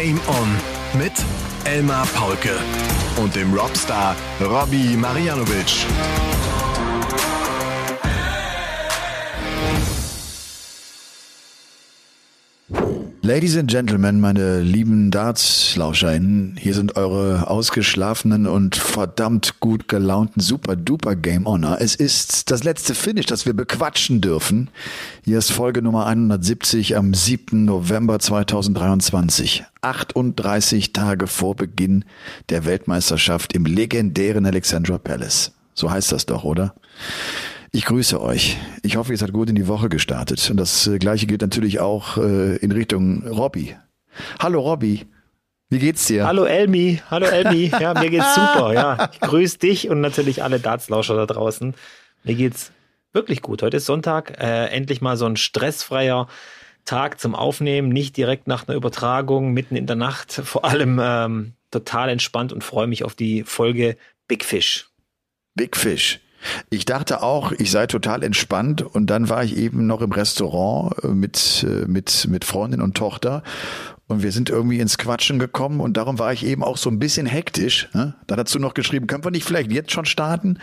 Game On mit Elmar Paulke und dem Robstar Robbie Marianovic. Ladies and Gentlemen, meine lieben Darts-LauscherInnen, hier sind eure ausgeschlafenen und verdammt gut gelaunten Super-Duper Game Honor. Es ist das letzte Finish, das wir bequatschen dürfen. Hier ist Folge Nummer 170 am 7. November 2023. 38 Tage vor Beginn der Weltmeisterschaft im legendären Alexandra Palace. So heißt das doch, oder? Ich grüße euch. Ich hoffe, ihr seid gut in die Woche gestartet. Und das äh, gleiche gilt natürlich auch äh, in Richtung Robby. Hallo Robby. Wie geht's dir? Hallo Elmi, hallo Elmi. Ja, mir geht's super. Ja, ich grüße dich und natürlich alle Dartslauscher da draußen. Mir geht's wirklich gut. Heute ist Sonntag. Äh, endlich mal so ein stressfreier Tag zum Aufnehmen. Nicht direkt nach einer Übertragung, mitten in der Nacht. Vor allem ähm, total entspannt und freue mich auf die Folge Big Fish. Big Fish. Ich dachte auch, ich sei total entspannt und dann war ich eben noch im Restaurant äh, mit, äh, mit, mit Freundin und Tochter und wir sind irgendwie ins Quatschen gekommen und darum war ich eben auch so ein bisschen hektisch. Ne? Da dazu noch geschrieben, können wir nicht vielleicht jetzt schon starten?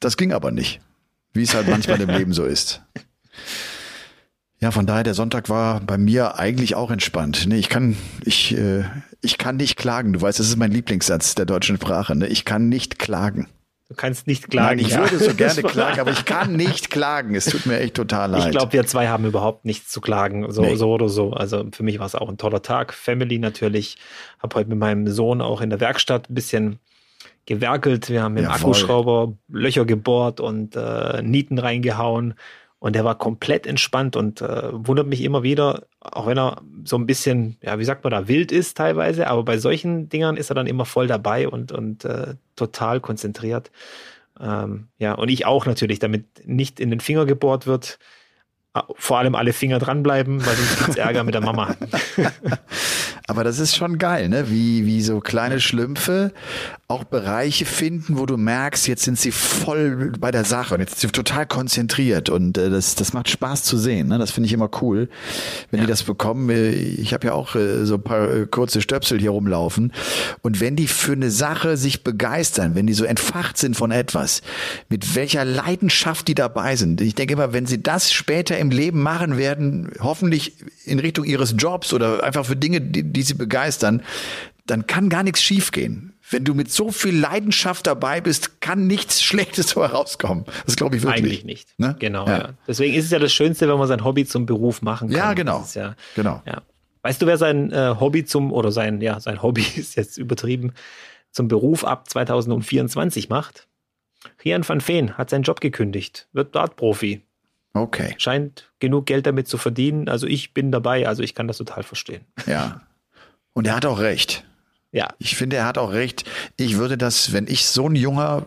Das ging aber nicht, wie es halt manchmal im Leben so ist. Ja, von daher, der Sonntag war bei mir eigentlich auch entspannt. Nee, ich kann, ich, äh, ich kann nicht klagen. Du weißt, das ist mein Lieblingssatz der deutschen Sprache. Ne? Ich kann nicht klagen. Du kannst nicht klagen. Nein, ich ja. würde so gerne klagen, aber ich kann nicht klagen. Es tut mir echt total leid. Ich glaube, wir zwei haben überhaupt nichts zu klagen, so, nee. so oder so. Also für mich war es auch ein toller Tag. Family natürlich. Habe heute mit meinem Sohn auch in der Werkstatt ein bisschen gewerkelt. Wir haben mit dem Akkuschrauber Löcher gebohrt und äh, Nieten reingehauen. Und der war komplett entspannt und äh, wundert mich immer wieder, auch wenn er so ein bisschen, ja, wie sagt man da, wild ist teilweise, aber bei solchen Dingern ist er dann immer voll dabei und, und äh, total konzentriert. Ähm, ja, und ich auch natürlich, damit nicht in den Finger gebohrt wird. Vor allem alle Finger dranbleiben, weil sonst gibt's Ärger mit der Mama. Aber das ist schon geil, ne? Wie, wie so kleine Schlümpfe auch Bereiche finden, wo du merkst, jetzt sind sie voll bei der Sache und jetzt sind sie total konzentriert und äh, das, das macht Spaß zu sehen. Ne? Das finde ich immer cool, wenn ja. die das bekommen. Äh, ich habe ja auch äh, so ein paar äh, kurze Stöpsel hier rumlaufen und wenn die für eine Sache sich begeistern, wenn die so entfacht sind von etwas, mit welcher Leidenschaft die dabei sind. Ich denke immer, wenn sie das später im Leben machen werden, hoffentlich in Richtung ihres Jobs oder einfach für Dinge, die, die sie begeistern, dann kann gar nichts schiefgehen. Wenn du mit so viel Leidenschaft dabei bist, kann nichts Schlechtes herauskommen. Das glaube ich wirklich. Eigentlich nicht. Ne? Genau, ja. ja. Deswegen ist es ja das Schönste, wenn man sein Hobby zum Beruf machen kann. Ja, genau. Ja, genau. Ja. Weißt du, wer sein äh, Hobby zum, oder sein, ja, sein Hobby ist jetzt übertrieben, zum Beruf ab 2024 macht? Rian van Veen hat seinen Job gekündigt, wird Dartprofi. Okay. Scheint genug Geld damit zu verdienen. Also ich bin dabei, also ich kann das total verstehen. Ja. Und er hat auch recht. Ja. Ich finde, er hat auch recht. Ich würde das, wenn ich so ein junger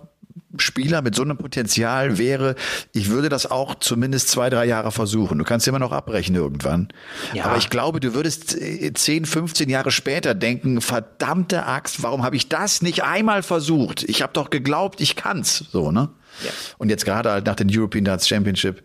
Spieler mit so einem Potenzial wäre, ich würde das auch zumindest zwei, drei Jahre versuchen. Du kannst immer noch abbrechen irgendwann. Ja. Aber ich glaube, du würdest 10, 15 Jahre später denken, verdammte Axt, warum habe ich das nicht einmal versucht? Ich habe doch geglaubt, ich kann's. So, ne? Ja. Und jetzt gerade halt nach den European Darts Championship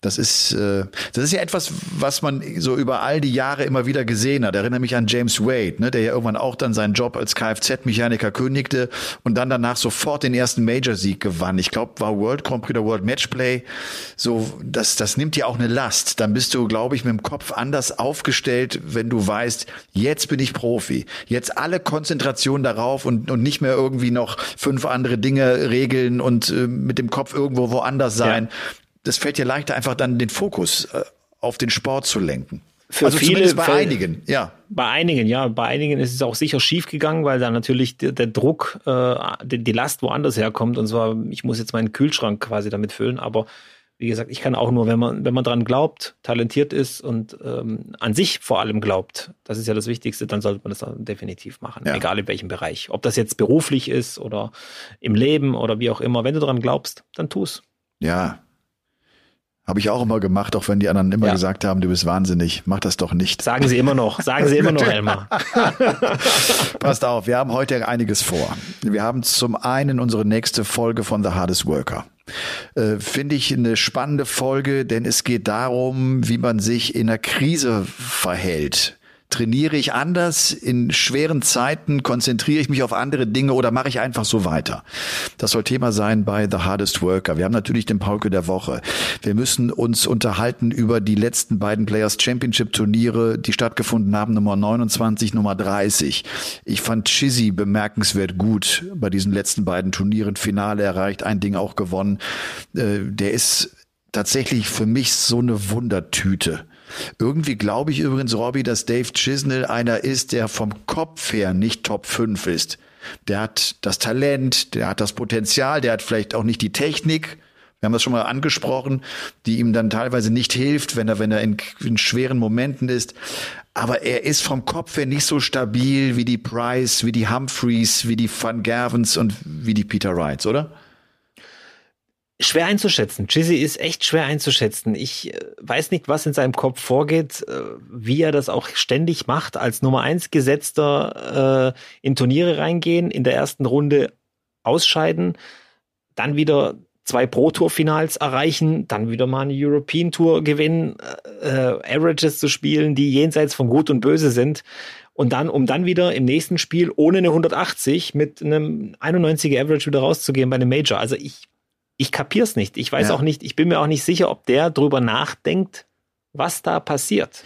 das ist, äh, das ist ja etwas, was man so über all die Jahre immer wieder gesehen hat. Erinnere mich an James Wade, ne, der ja irgendwann auch dann seinen Job als Kfz-Mechaniker kündigte und dann danach sofort den ersten Major-Sieg gewann. Ich glaube, war World Grand Prix oder World Matchplay. So, das, das nimmt dir auch eine Last. Dann bist du, glaube ich, mit dem Kopf anders aufgestellt, wenn du weißt, jetzt bin ich Profi. Jetzt alle Konzentration darauf und, und nicht mehr irgendwie noch fünf andere Dinge regeln und äh, mit dem Kopf irgendwo woanders sein. Ja das fällt dir leichter, einfach dann den Fokus äh, auf den Sport zu lenken. Für also viele, bei einigen, ja. Bei einigen, ja. Bei einigen ist es auch sicher schief gegangen, weil da natürlich der, der Druck, äh, die, die, Last woanders herkommt. Und zwar, ich muss jetzt meinen Kühlschrank quasi damit füllen. Aber wie gesagt, ich kann auch nur, wenn man, wenn man dran glaubt, talentiert ist und ähm, an sich vor allem glaubt, das ist ja das Wichtigste, dann sollte man das definitiv machen. Ja. Egal in welchem Bereich. Ob das jetzt beruflich ist oder im Leben oder wie auch immer. Wenn du dran glaubst, dann tu's. Ja, habe ich auch immer gemacht, auch wenn die anderen immer ja. gesagt haben, du bist wahnsinnig. Mach das doch nicht. Sagen sie immer noch. Sagen sie immer noch, Elmar. Passt auf, wir haben heute einiges vor. Wir haben zum einen unsere nächste Folge von The Hardest Worker. Äh, Finde ich eine spannende Folge, denn es geht darum, wie man sich in einer Krise verhält Trainiere ich anders? In schweren Zeiten konzentriere ich mich auf andere Dinge oder mache ich einfach so weiter? Das soll Thema sein bei The Hardest Worker. Wir haben natürlich den Pauke der Woche. Wir müssen uns unterhalten über die letzten beiden Players Championship Turniere, die stattgefunden haben, Nummer 29, Nummer 30. Ich fand Chizzy bemerkenswert gut bei diesen letzten beiden Turnieren. Finale erreicht, ein Ding auch gewonnen. Äh, der ist tatsächlich für mich so eine Wundertüte. Irgendwie glaube ich übrigens, Robbie, dass Dave Chisnell einer ist, der vom Kopf her nicht Top 5 ist. Der hat das Talent, der hat das Potenzial, der hat vielleicht auch nicht die Technik. Wir haben das schon mal angesprochen, die ihm dann teilweise nicht hilft, wenn er, wenn er in, in schweren Momenten ist. Aber er ist vom Kopf her nicht so stabil wie die Price, wie die Humphreys, wie die Van Gervens und wie die Peter Wrights, oder? Schwer einzuschätzen. Chizzy ist echt schwer einzuschätzen. Ich äh, weiß nicht, was in seinem Kopf vorgeht, äh, wie er das auch ständig macht, als Nummer eins Gesetzter äh, in Turniere reingehen, in der ersten Runde ausscheiden, dann wieder zwei Pro-Tour-Finals erreichen, dann wieder mal eine European Tour gewinnen, äh, Averages zu spielen, die jenseits von Gut und Böse sind. Und dann, um dann wieder im nächsten Spiel ohne eine 180 mit einem 91er Average wieder rauszugehen bei einem Major. Also ich ich kapier's nicht. Ich weiß ja. auch nicht, ich bin mir auch nicht sicher, ob der drüber nachdenkt, was da passiert.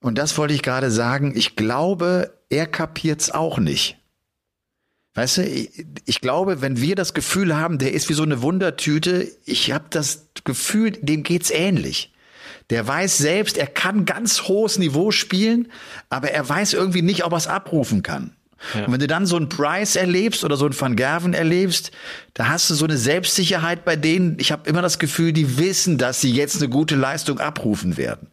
Und das wollte ich gerade sagen. Ich glaube, er kapiert's auch nicht. Weißt du, ich, ich, glaube, wenn wir das Gefühl haben, der ist wie so eine Wundertüte, ich habe das Gefühl, dem geht's ähnlich. Der weiß selbst, er kann ganz hohes Niveau spielen, aber er weiß irgendwie nicht, ob er es abrufen kann. Ja. Und wenn du dann so einen Price erlebst oder so einen Van Gerven erlebst, da hast du so eine Selbstsicherheit bei denen. Ich habe immer das Gefühl, die wissen, dass sie jetzt eine gute Leistung abrufen werden.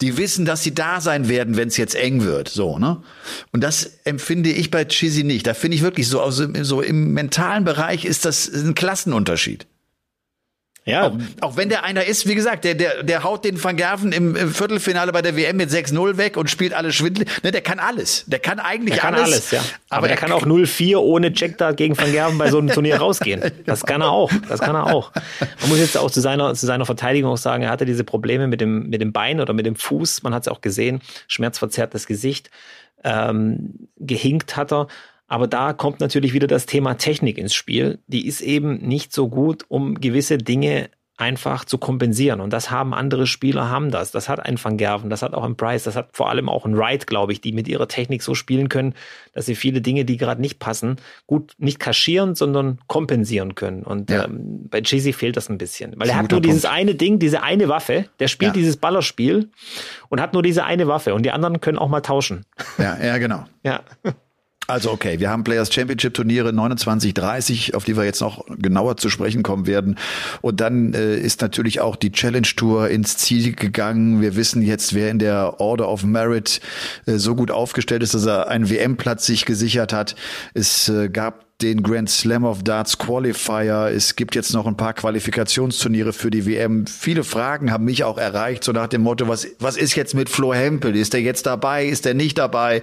Die wissen, dass sie da sein werden, wenn es jetzt eng wird, so, ne? Und das empfinde ich bei Chizzy nicht. Da finde ich wirklich so, also so im mentalen Bereich ist das ein Klassenunterschied. Ja. Auch, auch, wenn der einer ist, wie gesagt, der, der, der haut den Van Gerven im, im Viertelfinale bei der WM mit 6-0 weg und spielt alles schwindelig. Ne, der kann alles. Der kann eigentlich der kann alles. alles ja. Aber, aber der kann auch 0-4 ohne Checkdart gegen Van Gerven bei so einem Turnier rausgehen. Das kann er auch. Das kann er auch. Man muss jetzt auch zu seiner, zu seiner Verteidigung auch sagen, er hatte diese Probleme mit dem, mit dem Bein oder mit dem Fuß. Man hat es auch gesehen. Schmerzverzerrtes Gesicht. Ähm, gehinkt hat er. Aber da kommt natürlich wieder das Thema Technik ins Spiel. Die ist eben nicht so gut, um gewisse Dinge einfach zu kompensieren. Und das haben andere Spieler, haben das. Das hat ein Van Gerven, das hat auch ein Price, das hat vor allem auch ein Wright, glaube ich, die mit ihrer Technik so spielen können, dass sie viele Dinge, die gerade nicht passen, gut nicht kaschieren, sondern kompensieren können. Und ja. ähm, bei Jizzy fehlt das ein bisschen. Weil er hat nur Punkt. dieses eine Ding, diese eine Waffe, der spielt ja. dieses Ballerspiel und hat nur diese eine Waffe und die anderen können auch mal tauschen. Ja, ja, genau. ja. Also okay, wir haben Players Championship Turniere 29, 30, auf die wir jetzt noch genauer zu sprechen kommen werden. Und dann äh, ist natürlich auch die Challenge Tour ins Ziel gegangen. Wir wissen jetzt, wer in der Order of Merit äh, so gut aufgestellt ist, dass er einen WM-Platz sich gesichert hat. Es äh, gab den Grand Slam of Darts Qualifier. Es gibt jetzt noch ein paar Qualifikationsturniere für die WM. Viele Fragen haben mich auch erreicht, so nach dem Motto, was, was ist jetzt mit Flo Hempel? Ist er jetzt dabei? Ist er nicht dabei?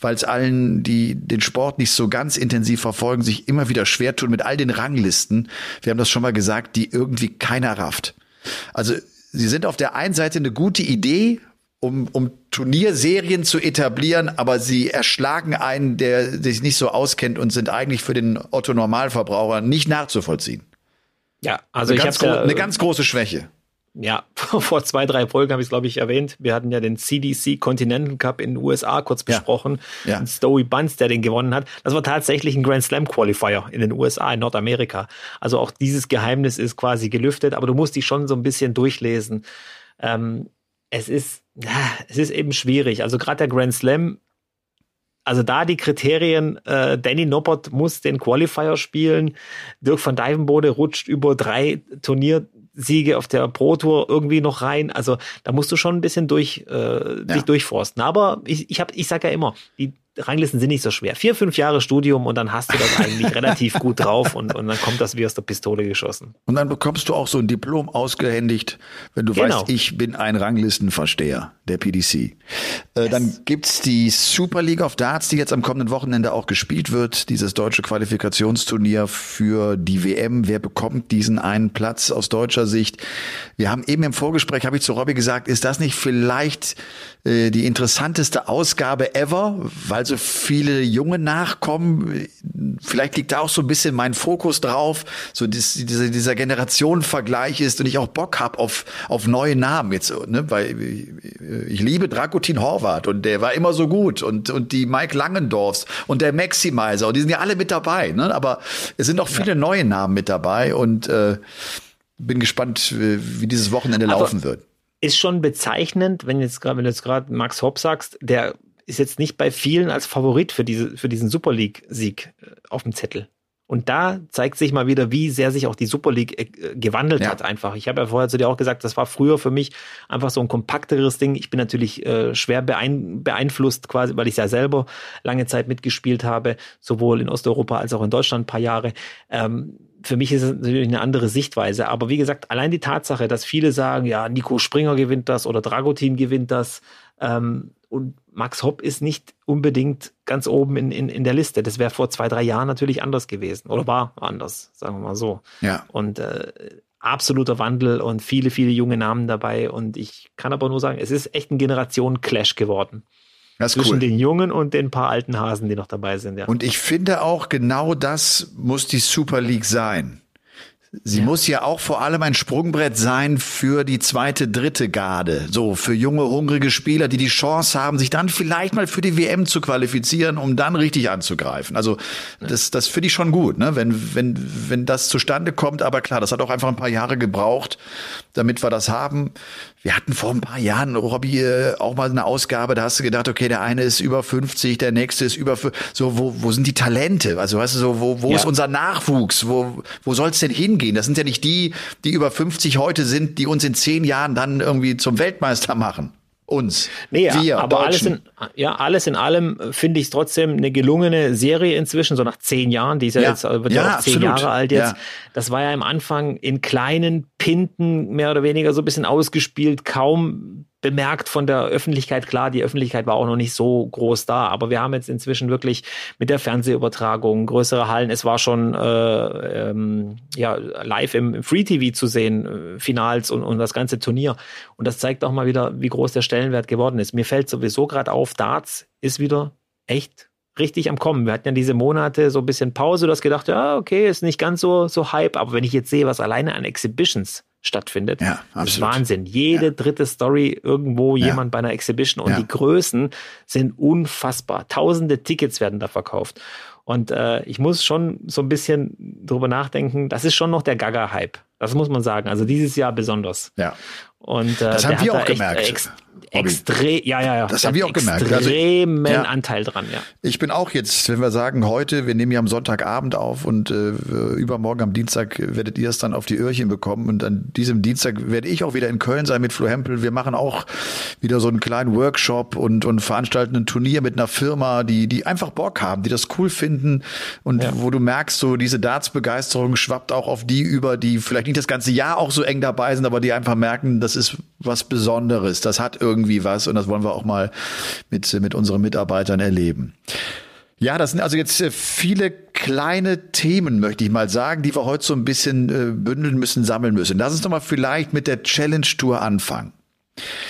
Weil es allen, die den Sport nicht so ganz intensiv verfolgen, sich immer wieder schwer tun mit all den Ranglisten. Wir haben das schon mal gesagt, die irgendwie keiner rafft. Also, sie sind auf der einen Seite eine gute Idee, um, um Turnierserien zu etablieren, aber sie erschlagen einen, der sich nicht so auskennt und sind eigentlich für den Otto Normalverbraucher nicht nachzuvollziehen. Ja, also eine ich habe ja, eine ganz große Schwäche. Ja, vor zwei, drei Folgen habe ich es, glaube ich, erwähnt. Wir hatten ja den CDC Continental Cup in den USA kurz besprochen. Ja. ja. Und Stowy Bunce, der den gewonnen hat. Das war tatsächlich ein Grand Slam Qualifier in den USA, in Nordamerika. Also auch dieses Geheimnis ist quasi gelüftet, aber du musst dich schon so ein bisschen durchlesen. Ähm, es ist, es ist eben schwierig. Also gerade der Grand Slam, also da die Kriterien, äh, Danny Noppert muss den Qualifier spielen, Dirk van Dijvenbode rutscht über drei Turniersiege auf der Pro Tour irgendwie noch rein. Also da musst du schon ein bisschen durch, äh, ja. dich durchforsten. Aber ich, ich, hab, ich sage ja immer, die Ranglisten sind nicht so schwer. Vier, fünf Jahre Studium und dann hast du das eigentlich relativ gut drauf und, und dann kommt das wie aus der Pistole geschossen. Und dann bekommst du auch so ein Diplom ausgehändigt, wenn du genau. weißt, ich bin ein Ranglistenversteher der PDC. Äh, yes. Dann gibt's die Super League of Darts, die jetzt am kommenden Wochenende auch gespielt wird, dieses deutsche Qualifikationsturnier für die WM. Wer bekommt diesen einen Platz aus deutscher Sicht? Wir haben eben im Vorgespräch, habe ich zu Robby gesagt, ist das nicht vielleicht äh, die interessanteste Ausgabe ever, weil so viele Junge nachkommen. Vielleicht liegt da auch so ein bisschen mein Fokus drauf, so dies, dieser, dieser Generationenvergleich ist und ich auch Bock hab auf, auf neue Namen jetzt, ne, weil ich liebe Dragutin Horvath und der war immer so gut und, und die Mike Langendorfs und der Maximizer und die sind ja alle mit dabei, ne, aber es sind auch viele ja. neue Namen mit dabei und äh, bin gespannt, wie dieses Wochenende aber laufen wird ist schon bezeichnend, wenn jetzt gerade, wenn du jetzt gerade Max Hopp sagst, der ist jetzt nicht bei vielen als Favorit für diese, für diesen Super League-Sieg äh, auf dem Zettel. Und da zeigt sich mal wieder, wie sehr sich auch die Super League äh, gewandelt ja. hat einfach. Ich habe ja vorher zu dir auch gesagt, das war früher für mich einfach so ein kompakteres Ding. Ich bin natürlich äh, schwer beein beeinflusst quasi, weil ich ja selber lange Zeit mitgespielt habe, sowohl in Osteuropa als auch in Deutschland ein paar Jahre. Ähm, für mich ist es natürlich eine andere Sichtweise. Aber wie gesagt, allein die Tatsache, dass viele sagen, ja, Nico Springer gewinnt das oder Dragutin gewinnt das ähm, und Max Hopp ist nicht unbedingt ganz oben in, in, in der Liste. Das wäre vor zwei, drei Jahren natürlich anders gewesen oder war anders, sagen wir mal so. Ja. Und äh, absoluter Wandel und viele, viele junge Namen dabei. Und ich kann aber nur sagen, es ist echt ein Generationen-Clash geworden. Das zwischen cool. den Jungen und den paar alten Hasen, die noch dabei sind. Ja. Und ich finde auch, genau das muss die Super League sein. Sie ja. muss ja auch vor allem ein Sprungbrett sein für die zweite, dritte Garde. So, für junge, hungrige Spieler, die die Chance haben, sich dann vielleicht mal für die WM zu qualifizieren, um dann richtig anzugreifen. Also, das, das finde ich schon gut, ne? wenn, wenn, wenn das zustande kommt. Aber klar, das hat auch einfach ein paar Jahre gebraucht, damit wir das haben. Wir hatten vor ein paar Jahren, Robby, äh, auch mal eine Ausgabe, da hast du gedacht, okay, der eine ist über 50, der nächste ist über, so, wo, wo sind die Talente? Also, weißt du, so, wo, wo ja. ist unser Nachwuchs? Wo, wo soll es denn hingehen? Das sind ja nicht die, die über 50 heute sind, die uns in zehn Jahren dann irgendwie zum Weltmeister machen uns. Nee, wir, aber alles in, ja, alles in allem finde ich es trotzdem eine gelungene Serie inzwischen, so nach zehn Jahren. Die ist ja, ja. jetzt, wird ja, ja auch zehn absolut. Jahre alt jetzt. Ja. Das war ja im Anfang in kleinen Pinten mehr oder weniger so ein bisschen ausgespielt, kaum bemerkt von der Öffentlichkeit. Klar, die Öffentlichkeit war auch noch nicht so groß da, aber wir haben jetzt inzwischen wirklich mit der Fernsehübertragung größere Hallen. Es war schon äh, ähm, ja live im, Free TV zu sehen, äh, Finals und, und das ganze Turnier. Und das zeigt auch mal wieder, wie groß der Stellenwert geworden ist. Mir fällt sowieso gerade auf, Darts ist wieder echt richtig am Kommen. Wir hatten ja diese Monate so ein bisschen Pause, du hast gedacht, ja, okay, ist nicht ganz so, so Hype, aber wenn ich jetzt sehe, was alleine an Exhibitions stattfindet. Ja, absolut. Das ist Wahnsinn. Jede ja. dritte Story irgendwo ja. jemand bei einer Exhibition und ja. die Größen sind unfassbar. Tausende Tickets werden da verkauft. Und äh, ich muss schon so ein bisschen drüber nachdenken, das ist schon noch der Gaga-Hype. Das muss man sagen. Also dieses Jahr besonders. Ja. Und äh, das haben wir auch gemerkt. Ex extrem, ja, ja, ja. Das haben wir auch gemerkt. Also, extremen ja. Anteil dran, ja. Ich bin auch jetzt, wenn wir sagen, heute, wir nehmen ja am Sonntagabend auf und äh, übermorgen am Dienstag werdet ihr es dann auf die Öhrchen bekommen und an diesem Dienstag werde ich auch wieder in Köln sein mit Flo Hempel. Wir machen auch wieder so einen kleinen Workshop und, und veranstalten ein Turnier mit einer Firma, die, die einfach Bock haben, die das cool finden und ja. wo du merkst, so diese Darts-Begeisterung schwappt auch auf die über, die vielleicht nicht das ganze Jahr auch so eng dabei sind, aber die einfach merken, das ist was Besonderes. Das hat irgendwie was und das wollen wir auch mal mit, mit unseren Mitarbeitern erleben. Ja, das sind also jetzt äh, viele kleine Themen, möchte ich mal sagen, die wir heute so ein bisschen äh, bündeln müssen, sammeln müssen. Lass uns doch mal vielleicht mit der Challenge Tour anfangen.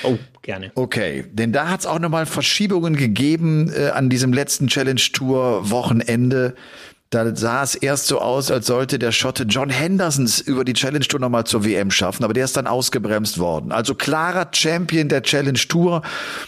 Oh, gerne. Okay, denn da hat es auch nochmal Verschiebungen gegeben äh, an diesem letzten Challenge Tour Wochenende. Da sah es erst so aus, als sollte der Schotte John Hendersons über die Challenge Tour nochmal zur WM schaffen, aber der ist dann ausgebremst worden. Also klarer Champion der Challenge Tour.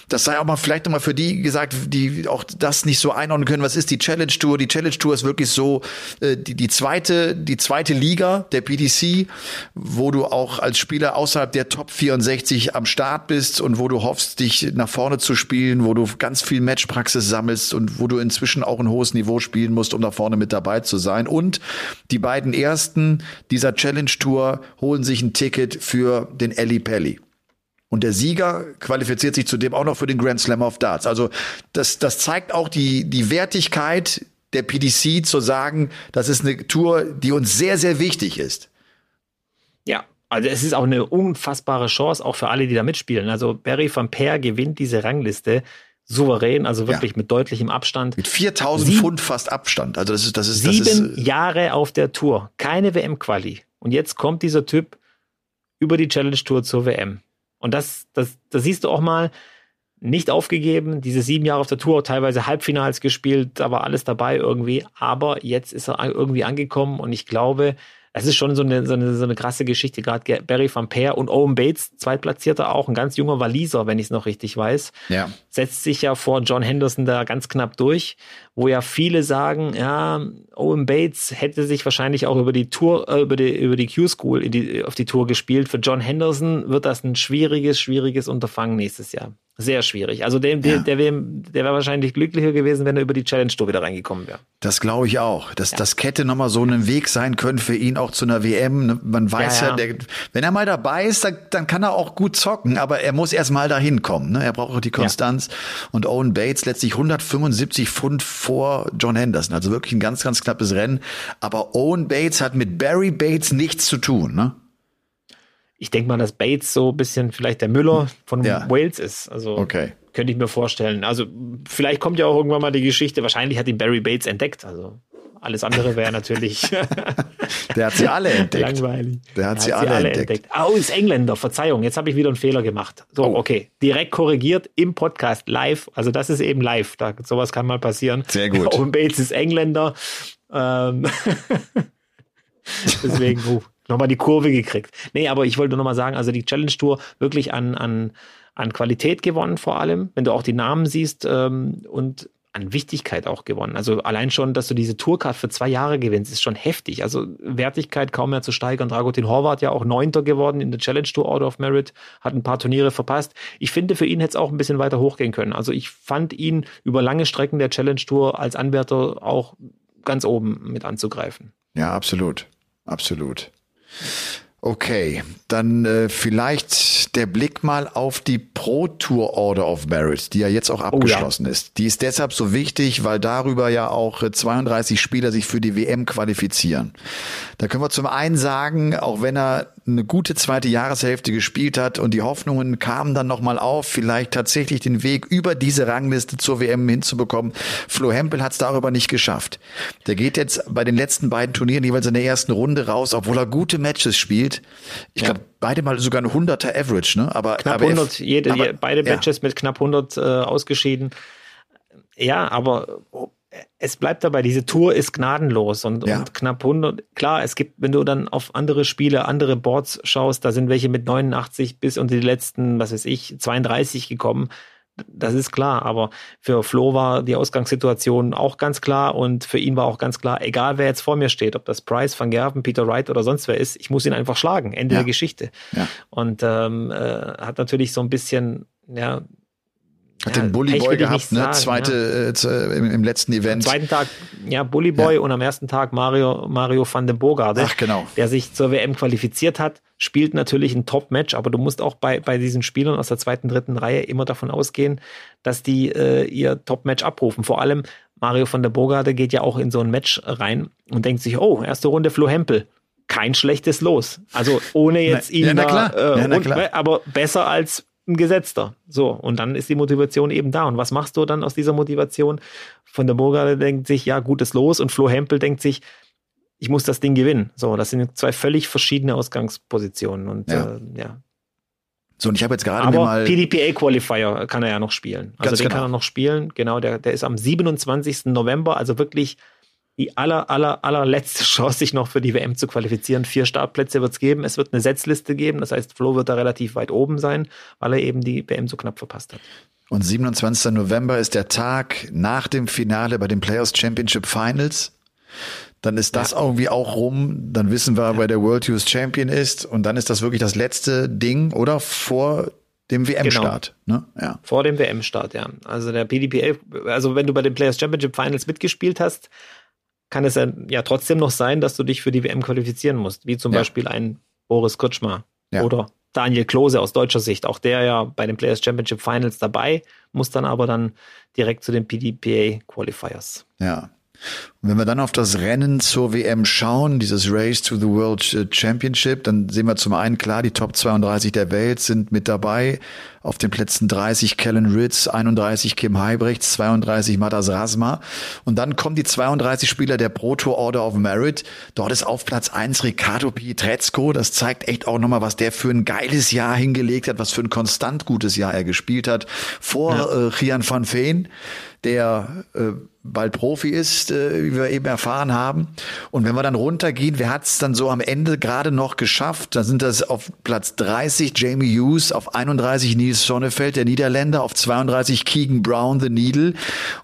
Das sei auch mal vielleicht nochmal für die gesagt, die auch das nicht so einordnen können. Was ist die Challenge Tour? Die Challenge Tour ist wirklich so äh, die, die zweite, die zweite Liga der PDC, wo du auch als Spieler außerhalb der Top 64 am Start bist und wo du hoffst, dich nach vorne zu spielen, wo du ganz viel Matchpraxis sammelst und wo du inzwischen auch ein hohes Niveau spielen musst, um da vorne mit dabei zu sein. Und die beiden ersten dieser Challenge Tour holen sich ein Ticket für den Ellie Pelli. Und der Sieger qualifiziert sich zudem auch noch für den Grand Slam of Darts. Also das, das zeigt auch die, die Wertigkeit der PDC zu sagen, das ist eine Tour, die uns sehr, sehr wichtig ist. Ja, also es ist auch eine unfassbare Chance, auch für alle, die da mitspielen. Also Barry van Peer gewinnt diese Rangliste souverän, also wirklich ja. mit deutlichem Abstand. Mit 4000 Sieb Pfund fast Abstand. Also das ist, das ist, sieben das ist, Jahre auf der Tour, keine WM-Quali. Und jetzt kommt dieser Typ über die Challenge Tour zur WM. Und das, das, das siehst du auch mal, nicht aufgegeben, diese sieben Jahre auf der Tour, teilweise Halbfinals gespielt, da war alles dabei irgendwie, aber jetzt ist er irgendwie angekommen und ich glaube, es ist schon so eine, so eine, so eine krasse Geschichte. Gerade Barry van Peer und Owen Bates, Zweitplatzierter, auch ein ganz junger Waliser, wenn ich es noch richtig weiß, ja. setzt sich ja vor John Henderson da ganz knapp durch, wo ja viele sagen, ja, Owen Bates hätte sich wahrscheinlich auch über die Tour, äh, über die, über die Q-School auf die Tour gespielt. Für John Henderson wird das ein schwieriges, schwieriges Unterfangen nächstes Jahr. Sehr schwierig. Also der, der, ja. der wäre wär wahrscheinlich glücklicher gewesen, wenn er über die Challenge Tour wieder reingekommen wäre. Das glaube ich auch. Dass ja. das Kette nochmal so ein Weg sein könnte für ihn auch zu einer WM. Ne, man weiß ja, ja der, wenn er mal dabei ist, dann, dann, kann er auch gut zocken, aber er muss erst mal dahin kommen. Ne? Er braucht auch die Konstanz. Und Owen Bates letztlich 175 Pfund vor John Henderson. Also wirklich ein ganz, ganz knappes Rennen. Aber Owen Bates hat mit Barry Bates nichts zu tun. Ne? ich denke mal, dass Bates so ein bisschen vielleicht der Müller von ja. Wales ist. Also okay. könnte ich mir vorstellen. Also vielleicht kommt ja auch irgendwann mal die Geschichte. Wahrscheinlich hat ihn Barry Bates entdeckt. Also alles andere wäre natürlich. Der hat sie alle entdeckt. Langweilig. Der hat, sie, hat alle, alle entdeckt. entdeckt. Oh, ist Engländer. Verzeihung. Jetzt habe ich wieder einen Fehler gemacht. So, oh. okay. Direkt korrigiert im Podcast live. Also das ist eben live. Da, sowas kann mal passieren. Sehr gut. Und Bates ist Engländer. Ähm Deswegen, uh, nochmal die Kurve gekriegt. Nee, aber ich wollte nochmal sagen, also die Challenge Tour wirklich an, an, an Qualität gewonnen vor allem, wenn du auch die Namen siehst ähm, und an Wichtigkeit auch gewonnen. Also allein schon, dass du diese Tourcard für zwei Jahre gewinnst, ist schon heftig. Also Wertigkeit kaum mehr zu steigern. Dragutin Horvath ja auch Neunter geworden in der Challenge Tour Out of Merit, hat ein paar Turniere verpasst. Ich finde, für ihn hätte es auch ein bisschen weiter hochgehen können. Also ich fand ihn über lange Strecken der Challenge Tour als Anwärter auch ganz oben mit anzugreifen. Ja, absolut. Absolut. Okay, dann äh, vielleicht der Blick mal auf die Pro Tour Order of Merit, die ja jetzt auch abgeschlossen oh ja. ist. Die ist deshalb so wichtig, weil darüber ja auch 32 äh, Spieler sich für die WM qualifizieren. Da können wir zum einen sagen, auch wenn er eine gute zweite Jahreshälfte gespielt hat und die Hoffnungen kamen dann nochmal auf, vielleicht tatsächlich den Weg über diese Rangliste zur WM hinzubekommen. Flo Hempel hat es darüber nicht geschafft. Der geht jetzt bei den letzten beiden Turnieren jeweils in der ersten Runde raus, obwohl er gute Matches spielt. Ich ja. glaube, beide mal sogar ein 100er Average, ne? Aber knapp aber 100, jede, aber, beide Matches ja. mit knapp 100 äh, ausgeschieden. Ja, aber es bleibt dabei, diese Tour ist gnadenlos und, ja. und, knapp 100. Klar, es gibt, wenn du dann auf andere Spiele, andere Boards schaust, da sind welche mit 89 bis unter die letzten, was weiß ich, 32 gekommen. Das ist klar, aber für Flo war die Ausgangssituation auch ganz klar und für ihn war auch ganz klar, egal wer jetzt vor mir steht, ob das Price, Van Gerven, Peter Wright oder sonst wer ist, ich muss ihn einfach schlagen. Ende ja. der Geschichte. Ja. Und ähm, äh, hat natürlich so ein bisschen, ja, hat ja, den Bully Boy gehabt, ne? Sagen, Zweite ja. äh, im, im, letzten Event. Am zweiten Tag, ja, Bully Boy ja. und am ersten Tag Mario, Mario van den Bogarde. Ach, genau. Der sich zur WM qualifiziert hat, spielt natürlich ein Top-Match, aber du musst auch bei, bei diesen Spielern aus der zweiten, dritten Reihe immer davon ausgehen, dass die äh, ihr Top-Match abrufen. Vor allem Mario van der Bogarde geht ja auch in so ein Match rein und denkt sich, oh, erste Runde Flo Hempel kein schlechtes Los. Also ohne jetzt ihn ja, na klar. Äh, ja, na klar. aber besser als ein Gesetzter. So, und dann ist die Motivation eben da. Und was machst du dann aus dieser Motivation? Von der Burger denkt sich, ja, gutes Los. Und Flo Hempel denkt sich, ich muss das Ding gewinnen. So, das sind zwei völlig verschiedene Ausgangspositionen. Und ja. Äh, ja. So, und ich habe jetzt gerade mir mal. PDPA Qualifier kann er ja noch spielen. Also den genau. kann er noch spielen. Genau, der, der ist am 27. November, also wirklich die aller, aller, allerletzte Chance, sich noch für die WM zu qualifizieren. Vier Startplätze wird es geben. Es wird eine Setzliste geben. Das heißt, Flo wird da relativ weit oben sein, weil er eben die WM so knapp verpasst hat. Und 27. November ist der Tag nach dem Finale bei den Players Championship Finals. Dann ist das ja. irgendwie auch rum. Dann wissen wir, ja. wer der World Youth Champion ist. Und dann ist das wirklich das letzte Ding, oder? Vor dem WM-Start. Genau. Ne? Ja. Vor dem WM-Start, ja. Also der PDPA, also wenn du bei den Players Championship Finals mitgespielt hast, kann es ja, ja trotzdem noch sein, dass du dich für die WM qualifizieren musst, wie zum ja. Beispiel ein Boris Kutschma ja. oder Daniel Klose aus deutscher Sicht, auch der ja bei den Players Championship Finals dabei, muss dann aber dann direkt zu den PDPA Qualifiers. Ja, und wenn wir dann auf das Rennen zur WM schauen, dieses Race to the World Championship, dann sehen wir zum einen klar, die Top 32 der Welt sind mit dabei. Auf den Plätzen 30 Kellen Ritz, 31 Kim Heibrechts, 32 Matas Rasma. Und dann kommen die 32 Spieler der Pro Tour Order of Merit. Dort ist auf Platz 1 Ricardo Pietrezco. Das zeigt echt auch nochmal, was der für ein geiles Jahr hingelegt hat, was für ein konstant gutes Jahr er gespielt hat. Vor ja. äh, Gian van Veen der äh, bald Profi ist, äh, wie wir eben erfahren haben. Und wenn wir dann runtergehen, wer hat es dann so am Ende gerade noch geschafft? Da sind das auf Platz 30 Jamie Hughes, auf 31 Nils Sonnefeld, der Niederländer, auf 32 Keegan Brown, The Needle.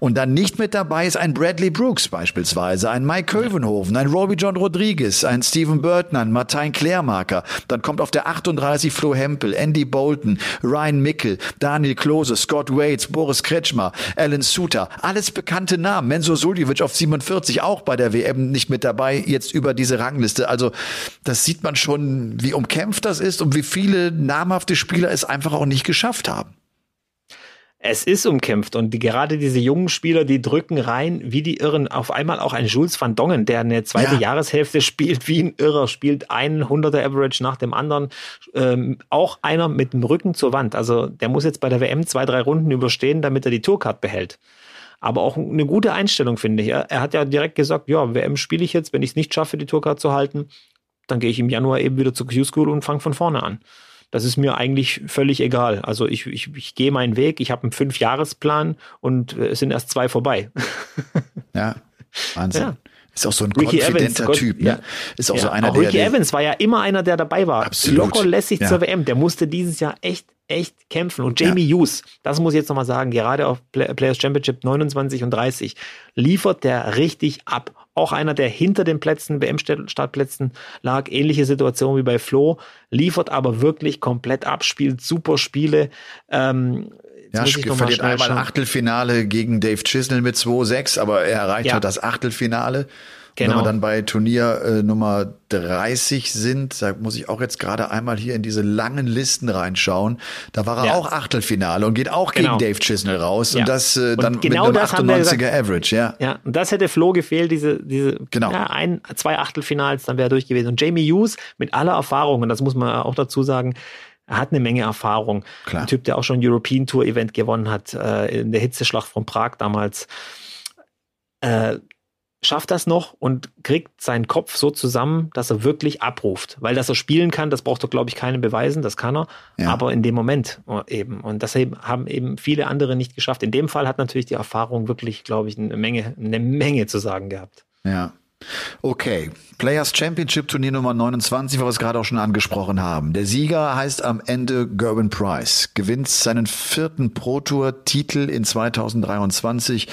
Und dann nicht mit dabei ist ein Bradley Brooks beispielsweise, ein Mike Kövenhoven, ein Robbie John Rodriguez, ein Stephen Burton, ein Martin Klärmarker. Dann kommt auf der 38 Flo Hempel, Andy Bolton, Ryan Mickel, Daniel Klose, Scott Waits, Boris Kretschmer, Alan Suter. Alles bekannte Namen. Menzo Suljovic auf 47 auch bei der WM nicht mit dabei, jetzt über diese Rangliste. Also das sieht man schon, wie umkämpft das ist und wie viele namhafte Spieler es einfach auch nicht geschafft haben. Es ist umkämpft und die, gerade diese jungen Spieler, die drücken rein wie die Irren. Auf einmal auch ein Jules van Dongen, der eine zweite ja. Jahreshälfte spielt wie ein Irrer, spielt einen 100er Average nach dem anderen. Ähm, auch einer mit dem Rücken zur Wand. Also der muss jetzt bei der WM zwei, drei Runden überstehen, damit er die Tourcard behält. Aber auch eine gute Einstellung, finde ich. Er, er hat ja direkt gesagt, ja, WM spiele ich jetzt, wenn ich es nicht schaffe, die Tourcard zu halten, dann gehe ich im Januar eben wieder zur Q-School und fange von vorne an das ist mir eigentlich völlig egal. Also ich, ich, ich gehe meinen Weg, ich habe einen Fünfjahresplan und es sind erst zwei vorbei. ja, Wahnsinn. Ja. Ist auch so ein Ricky konfidenter Evans, Typ, ne? Ja. Ist auch ja. so einer, auch der. Ricky Evans war ja immer einer, der dabei war. Absolut. Locker lässig ja. zur WM. Der musste dieses Jahr echt, echt kämpfen. Und Jamie ja. Hughes, das muss ich jetzt nochmal sagen, gerade auf Players Championship 29 und 30, liefert der richtig ab. Auch einer, der hinter den Plätzen, WM-Startplätzen lag, ähnliche Situation wie bei Flo, liefert aber wirklich komplett ab, spielt super Spiele. Ähm, ja, verliert einmal schauen. Achtelfinale gegen Dave Chisnell mit 2-6, aber er erreicht ja. halt das Achtelfinale. Genau. wenn wir dann bei Turnier äh, Nummer 30 sind, da muss ich auch jetzt gerade einmal hier in diese langen Listen reinschauen. Da war er ja. auch Achtelfinale und geht auch genau. gegen Dave Chisnell raus. Ja. Und das äh, dann genau mit einem 98er gesagt, Average, ja. Ja, und das hätte Flo gefehlt, diese, diese genau. ja, ein, zwei Achtelfinals, dann wäre er durch gewesen. Und Jamie Hughes mit aller Erfahrung, und das muss man auch dazu sagen, er hat eine Menge Erfahrung. Klar. Ein Typ, der auch schon ein European Tour Event gewonnen hat, äh, in der Hitzeschlacht von Prag damals. Äh, schafft das noch und kriegt seinen Kopf so zusammen, dass er wirklich abruft. Weil dass er spielen kann, das braucht er, glaube ich, keinen beweisen, das kann er. Ja. Aber in dem Moment eben. Und das haben eben viele andere nicht geschafft. In dem Fall hat natürlich die Erfahrung wirklich, glaube ich, eine Menge, eine Menge zu sagen gehabt. Ja. Okay, Players Championship Turnier Nummer 29, weil wir es gerade auch schon angesprochen haben. Der Sieger heißt am Ende Gerben Price, gewinnt seinen vierten Pro Tour Titel in 2023.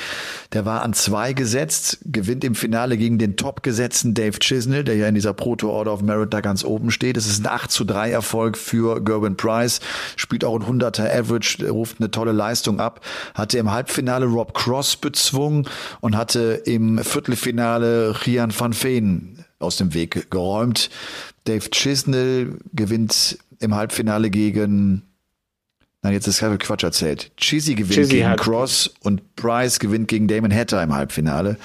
Der war an zwei gesetzt, gewinnt im Finale gegen den top gesetzten Dave Chisnell, der ja in dieser Pro Tour Order of Merit da ganz oben steht. Es ist ein 8 zu 3 Erfolg für Gerben Price, spielt auch ein 100er Average, ruft eine tolle Leistung ab, hatte im Halbfinale Rob Cross bezwungen und hatte im Viertelfinale Rian van Veen aus dem Weg geräumt. Dave Chisnell gewinnt im Halbfinale gegen Nein, jetzt ist Quatsch erzählt. Chizzy gewinnt Chizzy gegen Cross und Price gewinnt gegen Damon Hatter im Halbfinale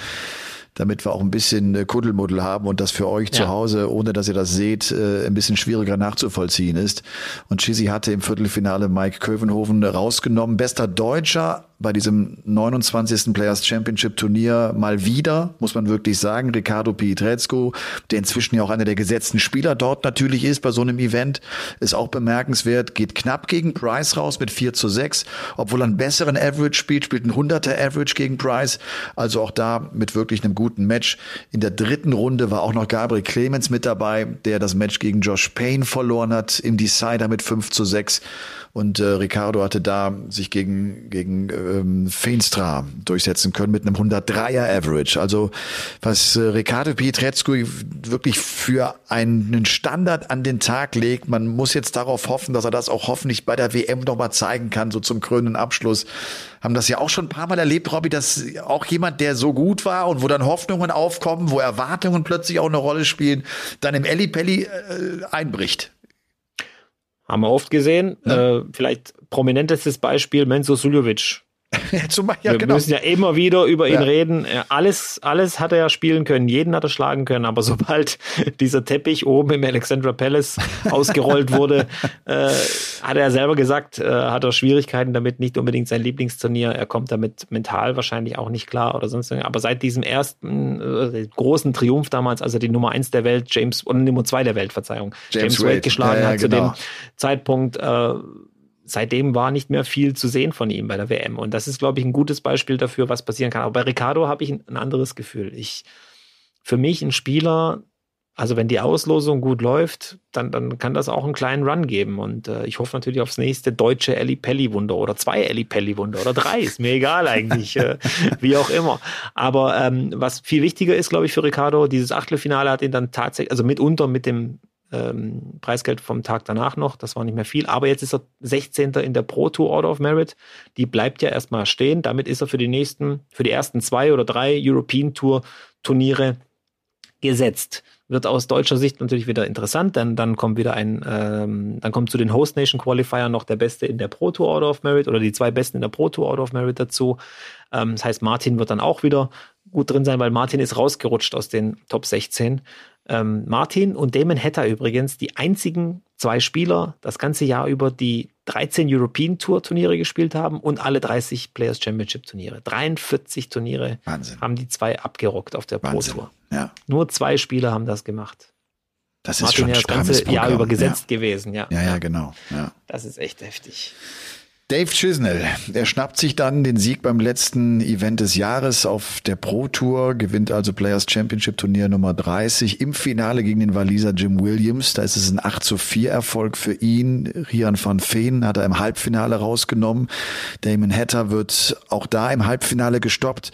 damit wir auch ein bisschen äh, Kuddelmuddel haben und das für euch ja. zu Hause, ohne dass ihr das seht, äh, ein bisschen schwieriger nachzuvollziehen ist. Und Chizzy hatte im Viertelfinale Mike Kövenhoven rausgenommen. Bester Deutscher bei diesem 29. Players Championship Turnier mal wieder, muss man wirklich sagen, Ricardo Pietrezco, der inzwischen ja auch einer der gesetzten Spieler dort natürlich ist bei so einem Event, ist auch bemerkenswert, geht knapp gegen Price raus mit 4 zu 6, obwohl er einen besseren Average spielt, spielt ein 100er Average gegen Price, also auch da mit wirklich einem guten Match. In der dritten Runde war auch noch Gabriel Clemens mit dabei, der das Match gegen Josh Payne verloren hat, im Decider mit 5 zu 6 und äh, Ricardo hatte da sich gegen, gegen ähm, Feenstra durchsetzen können mit einem 103er Average. Also was äh, Ricardo Pietrezco wirklich für einen Standard an den Tag legt, man muss jetzt darauf hoffen, dass er das auch hoffentlich bei der WM nochmal zeigen kann, so zum krönenden Abschluss. Haben das ja auch schon ein paar Mal erlebt, Robby, dass auch jemand, der so gut war und wo dann Hoffnungen aufkommen, wo Erwartungen plötzlich auch eine Rolle spielen, dann im Ellipelli äh, einbricht. Haben wir oft gesehen. Ja. Äh, vielleicht prominentestes Beispiel Menzo Suljovic. Zum Beispiel, ja, wir genau. müssen ja immer wieder über ihn ja. reden. Alles, alles hat er ja spielen können, jeden hat er schlagen können, aber sobald dieser Teppich oben im Alexandra Palace ausgerollt wurde, äh, hat er selber gesagt, äh, hat er Schwierigkeiten damit, nicht unbedingt sein Lieblingsturnier. Er kommt damit mental wahrscheinlich auch nicht klar oder sonst irgendwas. Aber seit diesem ersten äh, großen Triumph damals, als er die Nummer eins der Welt, James, oder Nummer zwei der Welt, Verzeihung, James, James Wade, Wade geschlagen ja, hat genau. zu dem genau. Zeitpunkt, äh, seitdem war nicht mehr viel zu sehen von ihm bei der WM. Und das ist, glaube ich, ein gutes Beispiel dafür, was passieren kann. Aber bei Ricardo habe ich ein, anderes Gefühl. Ich, für mich ein Spieler, also wenn die Auslosung gut läuft, dann, dann kann das auch einen kleinen Run geben. Und äh, ich hoffe natürlich aufs nächste deutsche Elli Pelli Wunder oder zwei Elli Pelli Wunder oder drei, ist mir egal eigentlich, äh, wie auch immer. Aber ähm, was viel wichtiger ist, glaube ich, für Ricardo, dieses Achtelfinale hat ihn dann tatsächlich, also mitunter mit dem ähm, Preisgeld vom Tag danach noch. Das war nicht mehr viel. Aber jetzt ist er 16. in der Pro Tour Order of Merit. Die bleibt ja erstmal stehen. Damit ist er für die nächsten, für die ersten zwei oder drei European Tour Turniere gesetzt. Wird aus deutscher Sicht natürlich wieder interessant, denn dann kommt wieder ein, ähm, dann kommt zu den Host Nation Qualifier noch der Beste in der Pro Tour Order of Merit oder die zwei Besten in der Pro Tour Order of Merit dazu. Ähm, das heißt, Martin wird dann auch wieder gut drin sein, weil Martin ist rausgerutscht aus den Top 16. Ähm, Martin und Damon Hatter übrigens die einzigen zwei Spieler das ganze Jahr über, die 13 European Tour Turniere gespielt haben und alle 30 Players Championship Turniere. 43 Turniere Wahnsinn. haben die zwei abgerockt auf der Pro Tour. Ja. Nur zwei Spieler haben das gemacht. Das ist Martin schon ja das ganze Jahr über gesetzt ja. gewesen, ja. Ja, ja, genau. Ja. Das ist echt heftig. Dave Chisnell, der schnappt sich dann den Sieg beim letzten Event des Jahres auf der Pro Tour, gewinnt also Players Championship Turnier Nummer 30 im Finale gegen den Waliser Jim Williams. Da ist es ein 8 zu 4 Erfolg für ihn. Rian van Veen hat er im Halbfinale rausgenommen. Damon Hatter wird auch da im Halbfinale gestoppt,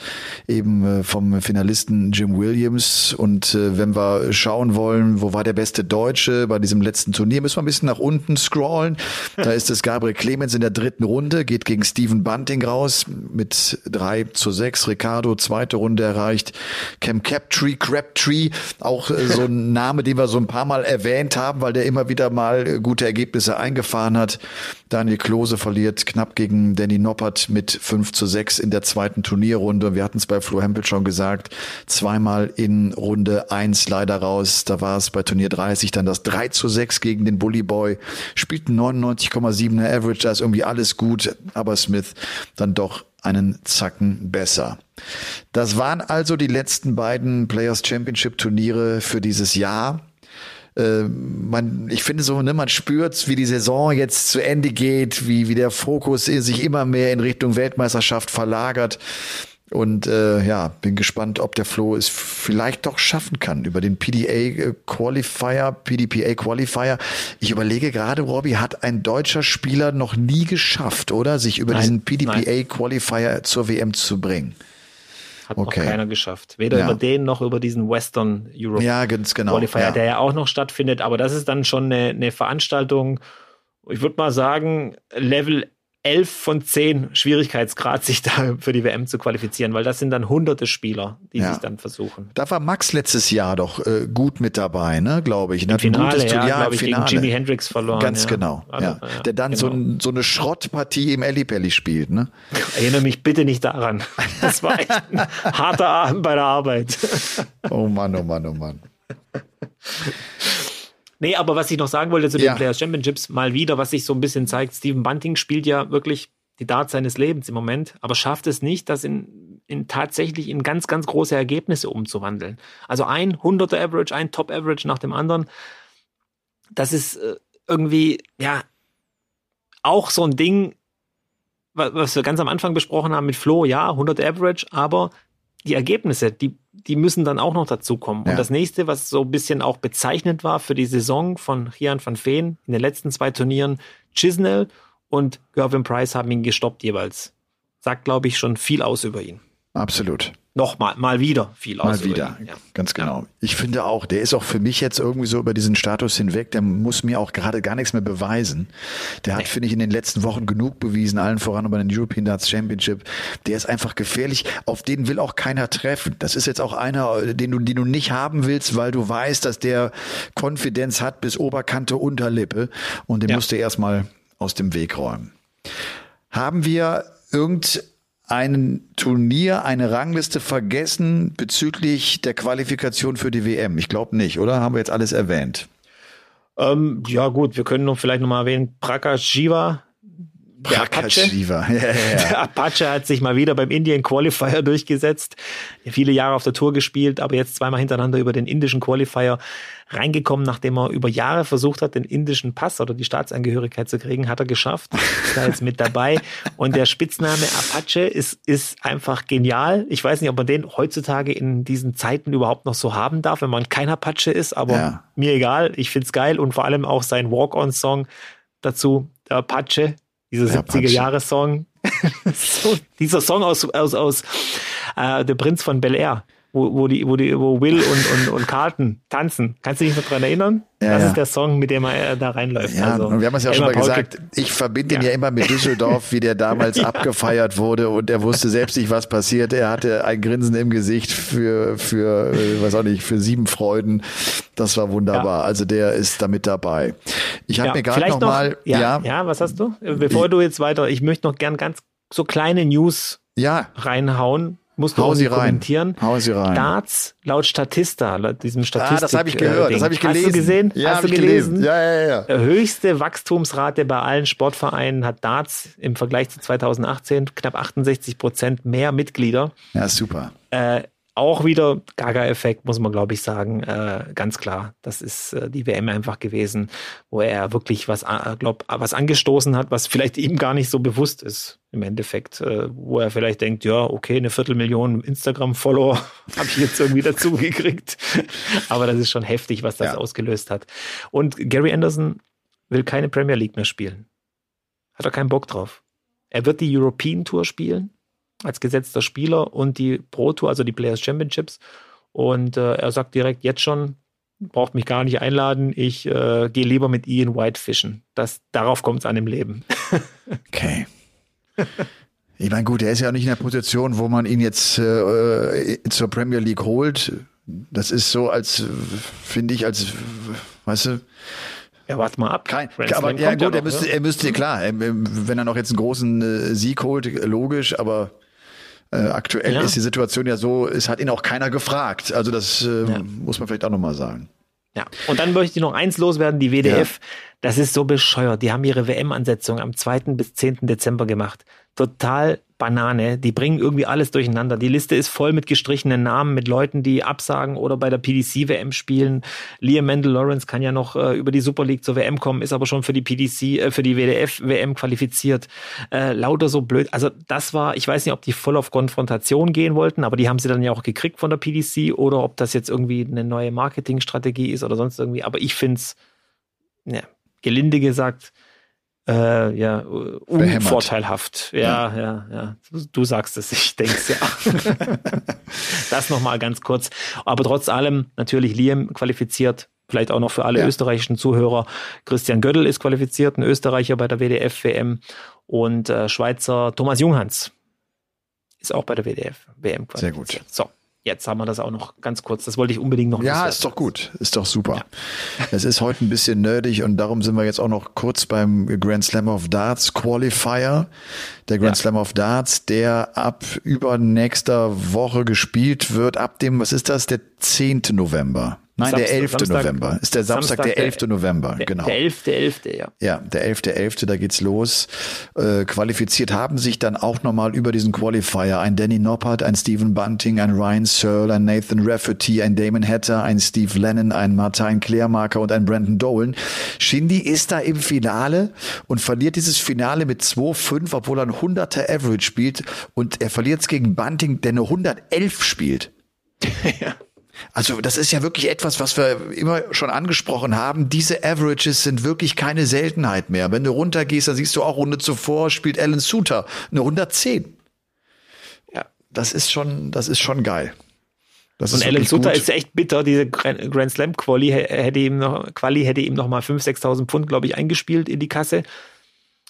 eben äh, vom Finalisten Jim Williams. Und äh, wenn wir schauen wollen, wo war der beste Deutsche bei diesem letzten Turnier, müssen wir ein bisschen nach unten scrollen. Da ist es Gabriel Clemens in der dritten dritten Runde, geht gegen Steven Bunting raus mit drei zu sechs. Ricardo zweite Runde erreicht. Cam Captree, Crabtree, auch äh, so ein Name, den wir so ein paar Mal erwähnt haben, weil der immer wieder mal äh, gute Ergebnisse eingefahren hat. Daniel Klose verliert knapp gegen Danny Noppert mit 5 zu 6 in der zweiten Turnierrunde. Wir hatten es bei Flo Hempel schon gesagt, zweimal in Runde 1 leider raus. Da war es bei Turnier 30 dann das 3 zu 6 gegen den Bully Boy. Spielten 99,7er Average, da ist irgendwie alles gut, aber Smith dann doch einen Zacken besser. Das waren also die letzten beiden Players Championship Turniere für dieses Jahr. Äh, man, ich finde so, ne, man spürt, wie die Saison jetzt zu Ende geht, wie, wie der Fokus sich immer mehr in Richtung Weltmeisterschaft verlagert. Und äh, ja, bin gespannt, ob der Flo es vielleicht doch schaffen kann über den PDA äh, Qualifier, PDPA Qualifier. Ich überlege gerade, Robbie, hat ein deutscher Spieler noch nie geschafft, oder? Sich über nein, diesen PDPA nein. Qualifier zur WM zu bringen. Hat okay. noch keiner geschafft. Weder ja. über den noch über diesen Western Europe ja, genau. Qualifier, ja. der ja auch noch stattfindet. Aber das ist dann schon eine, eine Veranstaltung, ich würde mal sagen, Level 11 von 10 Schwierigkeitsgrad, sich da für die WM zu qualifizieren, weil das sind dann hunderte Spieler, die ja. sich dann versuchen. Da war Max letztes Jahr doch äh, gut mit dabei, ne, glaube ich. Im Finale, ja, ja glaube ich, Finale. gegen Jimi Hendrix verloren. Ganz ja. genau, ja. Der dann genau. so, ein, so eine Schrottpartie im Ellipelli spielt, ne? Erinnere mich bitte nicht daran. Das war echt ein harter Abend bei der Arbeit. Oh Mann, oh Mann, oh Mann. Nee, aber was ich noch sagen wollte zu den ja. Players Championships, mal wieder, was sich so ein bisschen zeigt, Steven Bunting spielt ja wirklich die Darts seines Lebens im Moment, aber schafft es nicht, das in, in tatsächlich in ganz, ganz große Ergebnisse umzuwandeln. Also ein 100er Average, ein Top Average nach dem anderen. Das ist äh, irgendwie, ja, auch so ein Ding, was wir ganz am Anfang besprochen haben mit Flo, ja, 100 Average, aber die Ergebnisse, die, die müssen dann auch noch dazukommen. Ja. Und das nächste, was so ein bisschen auch bezeichnend war für die Saison von Rian van Veen in den letzten zwei Turnieren, Chisnell und Gervin Price haben ihn gestoppt jeweils. Sagt, glaube ich, schon viel aus über ihn. Absolut. Noch mal, mal wieder viel Mal wieder, ja. ganz genau. Ja. Ich finde auch, der ist auch für mich jetzt irgendwie so über diesen Status hinweg, der muss mir auch gerade gar nichts mehr beweisen. Der hat, nee. finde ich, in den letzten Wochen genug bewiesen, allen voran über den European Darts Championship. Der ist einfach gefährlich, auf den will auch keiner treffen. Das ist jetzt auch einer, den du, den du nicht haben willst, weil du weißt, dass der Konfidenz hat bis Oberkante, Unterlippe und den ja. musst du erstmal aus dem Weg räumen. Haben wir irgend ein Turnier, eine Rangliste vergessen bezüglich der Qualifikation für die WM? Ich glaube nicht, oder? Haben wir jetzt alles erwähnt? Ähm, ja gut, wir können noch vielleicht noch mal erwähnen, Prakash Shiva der Apache. Ja, ja, ja. Der Apache hat sich mal wieder beim Indian Qualifier durchgesetzt. Viele Jahre auf der Tour gespielt, aber jetzt zweimal hintereinander über den indischen Qualifier reingekommen, nachdem er über Jahre versucht hat, den indischen Pass oder die Staatsangehörigkeit zu kriegen, hat er geschafft. Ist da jetzt mit dabei. Und der Spitzname Apache ist, ist einfach genial. Ich weiß nicht, ob man den heutzutage in diesen Zeiten überhaupt noch so haben darf, wenn man kein Apache ist, aber ja. mir egal. Ich find's geil und vor allem auch sein Walk-on-Song dazu, der Apache, dieser 70er-Jahre-Song. so, dieser Song aus, aus, aus äh, Der Prinz von Bel Air wo, wo, die, wo, die, wo Will und, und, und Carlton tanzen. Kannst du dich noch dran erinnern? Ja, das ja. ist der Song, mit dem er da reinläuft. Ja, also, und wir haben es ja schon mal gesagt, ich verbinde ihn ja. ja immer mit Düsseldorf, wie der damals abgefeiert wurde und er wusste selbst nicht, was passiert. Er hatte ein Grinsen im Gesicht für, für, äh, weiß auch nicht, für sieben Freuden. Das war wunderbar. Also der ist damit dabei. Ich habe mir gerade noch, noch mal, ja, ja, was hast du? Bevor du jetzt weiter, ich möchte noch gern ganz so kleine News ja. reinhauen musst du Hau sie kommentieren. Rein. Hau sie rein. Darts laut Statista, laut diesem Statistik. Ah, das habe ich gehört, das habe ich gelesen. Hast du gesehen? Ja, Hast du gelesen? gelesen? Ja, ja, ja. Höchste Wachstumsrate bei allen Sportvereinen hat Darts im Vergleich zu 2018 knapp 68 Prozent mehr Mitglieder. Ja, super. Äh, auch wieder Gaga-Effekt, muss man glaube ich sagen, äh, ganz klar. Das ist äh, die WM einfach gewesen, wo er wirklich was, äh, glaub, was angestoßen hat, was vielleicht ihm gar nicht so bewusst ist im Endeffekt, äh, wo er vielleicht denkt, ja, okay, eine Viertelmillion Instagram-Follower habe ich jetzt irgendwie dazu gekriegt. Aber das ist schon heftig, was das ja. ausgelöst hat. Und Gary Anderson will keine Premier League mehr spielen. Hat er keinen Bock drauf. Er wird die European Tour spielen als gesetzter Spieler und die Pro Tour, also die Players Championships. Und äh, er sagt direkt jetzt schon, braucht mich gar nicht einladen, ich äh, gehe lieber mit Ian White fischen. Das, darauf kommt es an im Leben. okay. Ich meine, gut, er ist ja auch nicht in der Position, wo man ihn jetzt äh, zur Premier League holt. Das ist so, als finde ich, als weißt du, ja, warte mal ab. Kein, aber ja gut, ja noch, er müsste, er müsste klar, wenn er noch jetzt einen großen äh, Sieg holt, logisch, aber äh, aktuell ja. ist die Situation ja so, es hat ihn auch keiner gefragt. Also das äh, ja. muss man vielleicht auch nochmal sagen. Ja, und dann möchte ich noch eins loswerden, die WDF, ja. das ist so bescheuert. Die haben ihre WM-Ansetzung am 2. bis 10. Dezember gemacht. Total Banane. Die bringen irgendwie alles durcheinander. Die Liste ist voll mit gestrichenen Namen, mit Leuten, die absagen oder bei der PDC-WM spielen. Liam Mendel Lawrence kann ja noch äh, über die Super League zur WM kommen, ist aber schon für die PDC, äh, für die WDF-WM qualifiziert. Äh, lauter so blöd. Also das war, ich weiß nicht, ob die voll auf Konfrontation gehen wollten, aber die haben sie dann ja auch gekriegt von der PDC oder ob das jetzt irgendwie eine neue Marketingstrategie ist oder sonst irgendwie. Aber ich finde es, ja, gelinde gesagt, äh, ja, unvorteilhaft. Ja, ja, ja, ja. Du, du sagst es, ich denke es ja. das nochmal ganz kurz. Aber trotz allem natürlich Liam qualifiziert. Vielleicht auch noch für alle ja. österreichischen Zuhörer. Christian Göttl ist qualifiziert, ein Österreicher bei der WDF-WM. Und äh, Schweizer Thomas Junghans ist auch bei der WDF-WM qualifiziert. Sehr gut. So, Jetzt haben wir das auch noch ganz kurz. Das wollte ich unbedingt noch. Ja, ist doch gut. Ist doch super. Ja. Es ist heute ein bisschen nerdig und darum sind wir jetzt auch noch kurz beim Grand Slam of Darts Qualifier. Der Grand ja. Slam of Darts, der ab übernächster Woche gespielt wird, ab dem, was ist das, der 10. November. Nein, Samstag, der 11. Samstag, November. Ist der Samstag, Samstag der 11. Der, November, genau. Der 11. 11. ja. Ja, der 11. 11. da geht's los. Äh, qualifiziert haben sich dann auch nochmal über diesen Qualifier ein Danny Noppert, ein Stephen Bunting, ein Ryan Searle, ein Nathan Rafferty, ein Damon Hatter, ein Steve Lennon, ein Martin Klärmarker und ein Brandon Dolan. Shindy ist da im Finale und verliert dieses Finale mit 2-5, obwohl er ein 100er Average spielt und er verliert es gegen Bunting, der eine 111 spielt. ja. Also das ist ja wirklich etwas, was wir immer schon angesprochen haben. Diese Averages sind wirklich keine Seltenheit mehr. Wenn du runtergehst, dann siehst du auch Runde zuvor spielt Alan Suter eine 110. Ja, das ist schon, das ist schon geil. Das und Alan Sutter gut. ist echt bitter. Diese Grand Slam Quali hätte ihm noch, Quali hätte ihm noch mal 5.000, 6.000 Pfund, glaube ich, eingespielt in die Kasse.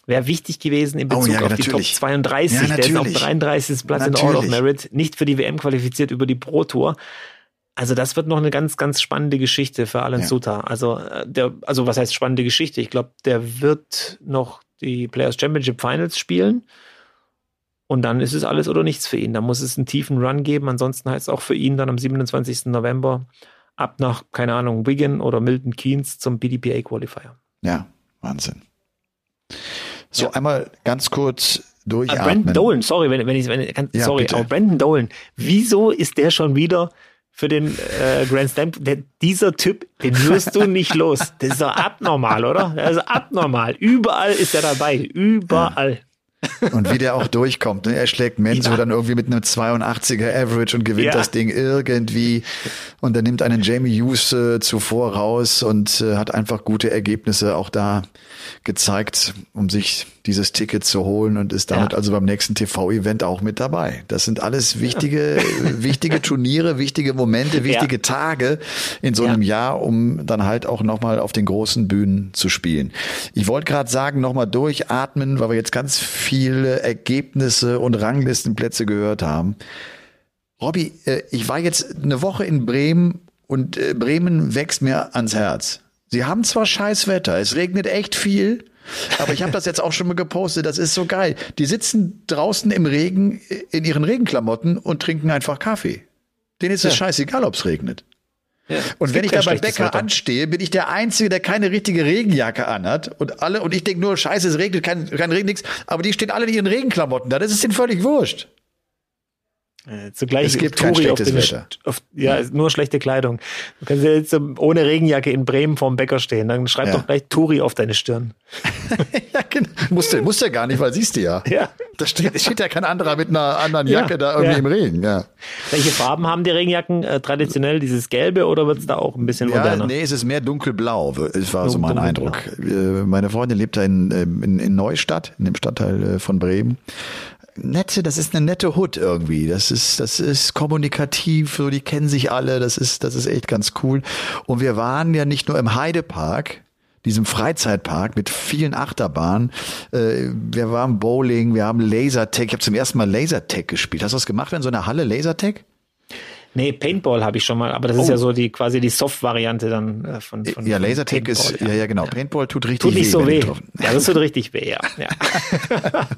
Wäre wichtig gewesen in Bezug oh, ja, auf natürlich. die Top 32. Ja, der ist auf 33. Platz natürlich. in All of Merit. Nicht für die WM qualifiziert über die Pro Tour. Also das wird noch eine ganz, ganz spannende Geschichte für Alan ja. Suter. Also äh, der, also was heißt spannende Geschichte? Ich glaube, der wird noch die Players Championship Finals spielen. Und dann ist es alles oder nichts für ihn. Da muss es einen tiefen Run geben. Ansonsten heißt es auch für ihn dann am 27. November ab nach, keine Ahnung, Wigan oder Milton Keynes zum BDPA Qualifier. Ja, Wahnsinn. So, ja. einmal ganz kurz durchatmen. Uh, Brandon Dolan, sorry, wenn, wenn ich, wenn, kann, ja, sorry, aber Brandon Dolan, wieso ist der schon wieder für den äh, Grand Slam? Der, dieser Typ, den wirst du nicht los. Das ist doch abnormal, oder? Also abnormal. Überall ist er dabei. Überall. Ja. Und wie der auch durchkommt. Ne? Er schlägt Menzo ja. dann irgendwie mit einem 82er Average und gewinnt ja. das Ding irgendwie. Und er nimmt einen Jamie Hughes äh, zuvor raus und äh, hat einfach gute Ergebnisse auch da gezeigt, um sich dieses Ticket zu holen und ist damit ja. also beim nächsten TV-Event auch mit dabei. Das sind alles wichtige, wichtige Turniere, wichtige Momente, wichtige ja. Tage in so einem ja. Jahr, um dann halt auch nochmal auf den großen Bühnen zu spielen. Ich wollte gerade sagen, nochmal durchatmen, weil wir jetzt ganz viele Ergebnisse und Ranglistenplätze gehört haben. Robby, äh, ich war jetzt eine Woche in Bremen und äh, Bremen wächst mir ans Herz. Sie haben zwar scheiß Wetter, es regnet echt viel, aber ich habe das jetzt auch schon mal gepostet, das ist so geil. Die sitzen draußen im Regen in ihren Regenklamotten und trinken einfach Kaffee. Denen ist es ja. scheißegal, ob es regnet. Ja, und wenn ich da beim Bäcker Wetter. anstehe, bin ich der Einzige, der keine richtige Regenjacke anhat. Und alle, und ich denke nur, scheiße, es regnet, kein, kein Regen, nichts. Aber die stehen alle in ihren Regenklamotten da. Das ist denen völlig wurscht. Äh, zugleich es gibt kein schlechtes Wetter. Auf, ja, ja, nur schlechte Kleidung. Du kannst ja jetzt ohne Regenjacke in Bremen vorm Bäcker stehen. Dann schreib ja. doch gleich Turi auf deine Stirn. ja, genau. Musst du, musst du ja gar nicht, weil siehst du ja. Ja. Da steht, steht ja kein anderer mit einer anderen Jacke ja, da irgendwie im Regen. Ja. Welche Farben haben die Regenjacken? Äh, traditionell dieses Gelbe oder wird es da auch ein bisschen moderner? Ja, nee, es ist mehr dunkelblau. Es war so mein Eindruck. Äh, meine Freundin lebt da in, in, in Neustadt, in dem Stadtteil von Bremen nette, das ist eine nette Hut irgendwie. Das ist, das ist kommunikativ, so die kennen sich alle, das ist, das ist echt ganz cool. Und wir waren ja nicht nur im Heidepark, diesem Freizeitpark mit vielen Achterbahnen. Äh, wir waren Bowling, wir haben Lasertag. Ich habe zum ersten Mal Lasertag gespielt. Hast du das gemacht in so einer Halle Lasertag? Nee, Paintball habe ich schon mal, aber das oh. ist ja so die quasi die Soft-Variante dann äh, von, von Ja, Lasertag ist, ja. ja, ja, genau. Paintball tut richtig tut nicht weh. so weh. Ja, das tut richtig weh, ja. ja.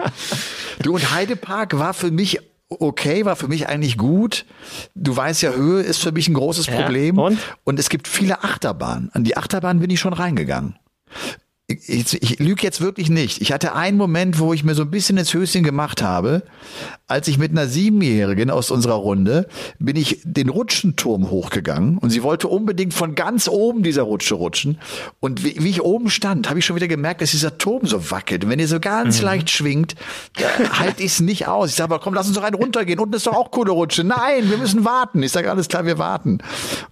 du und Heidepark war für mich okay, war für mich eigentlich gut. Du weißt ja, Höhe ist für mich ein großes Problem. Ja, und? und es gibt viele Achterbahnen. An die Achterbahn bin ich schon reingegangen ich, ich lüge jetzt wirklich nicht. Ich hatte einen Moment, wo ich mir so ein bisschen ins Höschen gemacht habe, als ich mit einer Siebenjährigen aus unserer Runde bin ich den Rutschenturm hochgegangen und sie wollte unbedingt von ganz oben dieser Rutsche rutschen. Und wie, wie ich oben stand, habe ich schon wieder gemerkt, dass dieser Turm so wackelt. Und wenn ihr so ganz mhm. leicht schwingt, halt ich es nicht aus. Ich sage, aber komm, lass uns doch einen runtergehen. Unten ist doch auch coole Rutsche. Nein, wir müssen warten. Ich sage, alles klar, wir warten. Und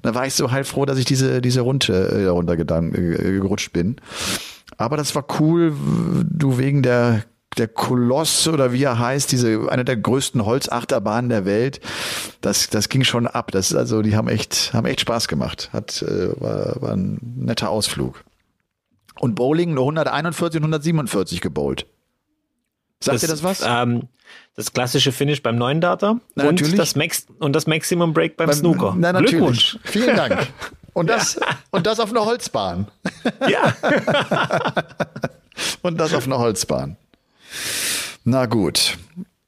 dann war ich so halb froh, dass ich diese, diese Runde äh, runtergerutscht bin. Aber das war cool, du wegen der der Koloss oder wie er heißt, diese eine der größten Holzachterbahnen der Welt. Das das ging schon ab. Das ist also, die haben echt haben echt Spaß gemacht. Hat äh, war, war ein netter Ausflug. Und Bowling nur 141 und 147 gebowlt. Sagt das, ihr das was? Ähm, das klassische Finish beim neuen Data na, und, natürlich. das Max und das Maximum Break beim, beim Snooker. Na, natürlich. Glückwunsch. Vielen Dank. Und das, ja. und das auf einer Holzbahn. Ja. und das auf einer Holzbahn. Na gut.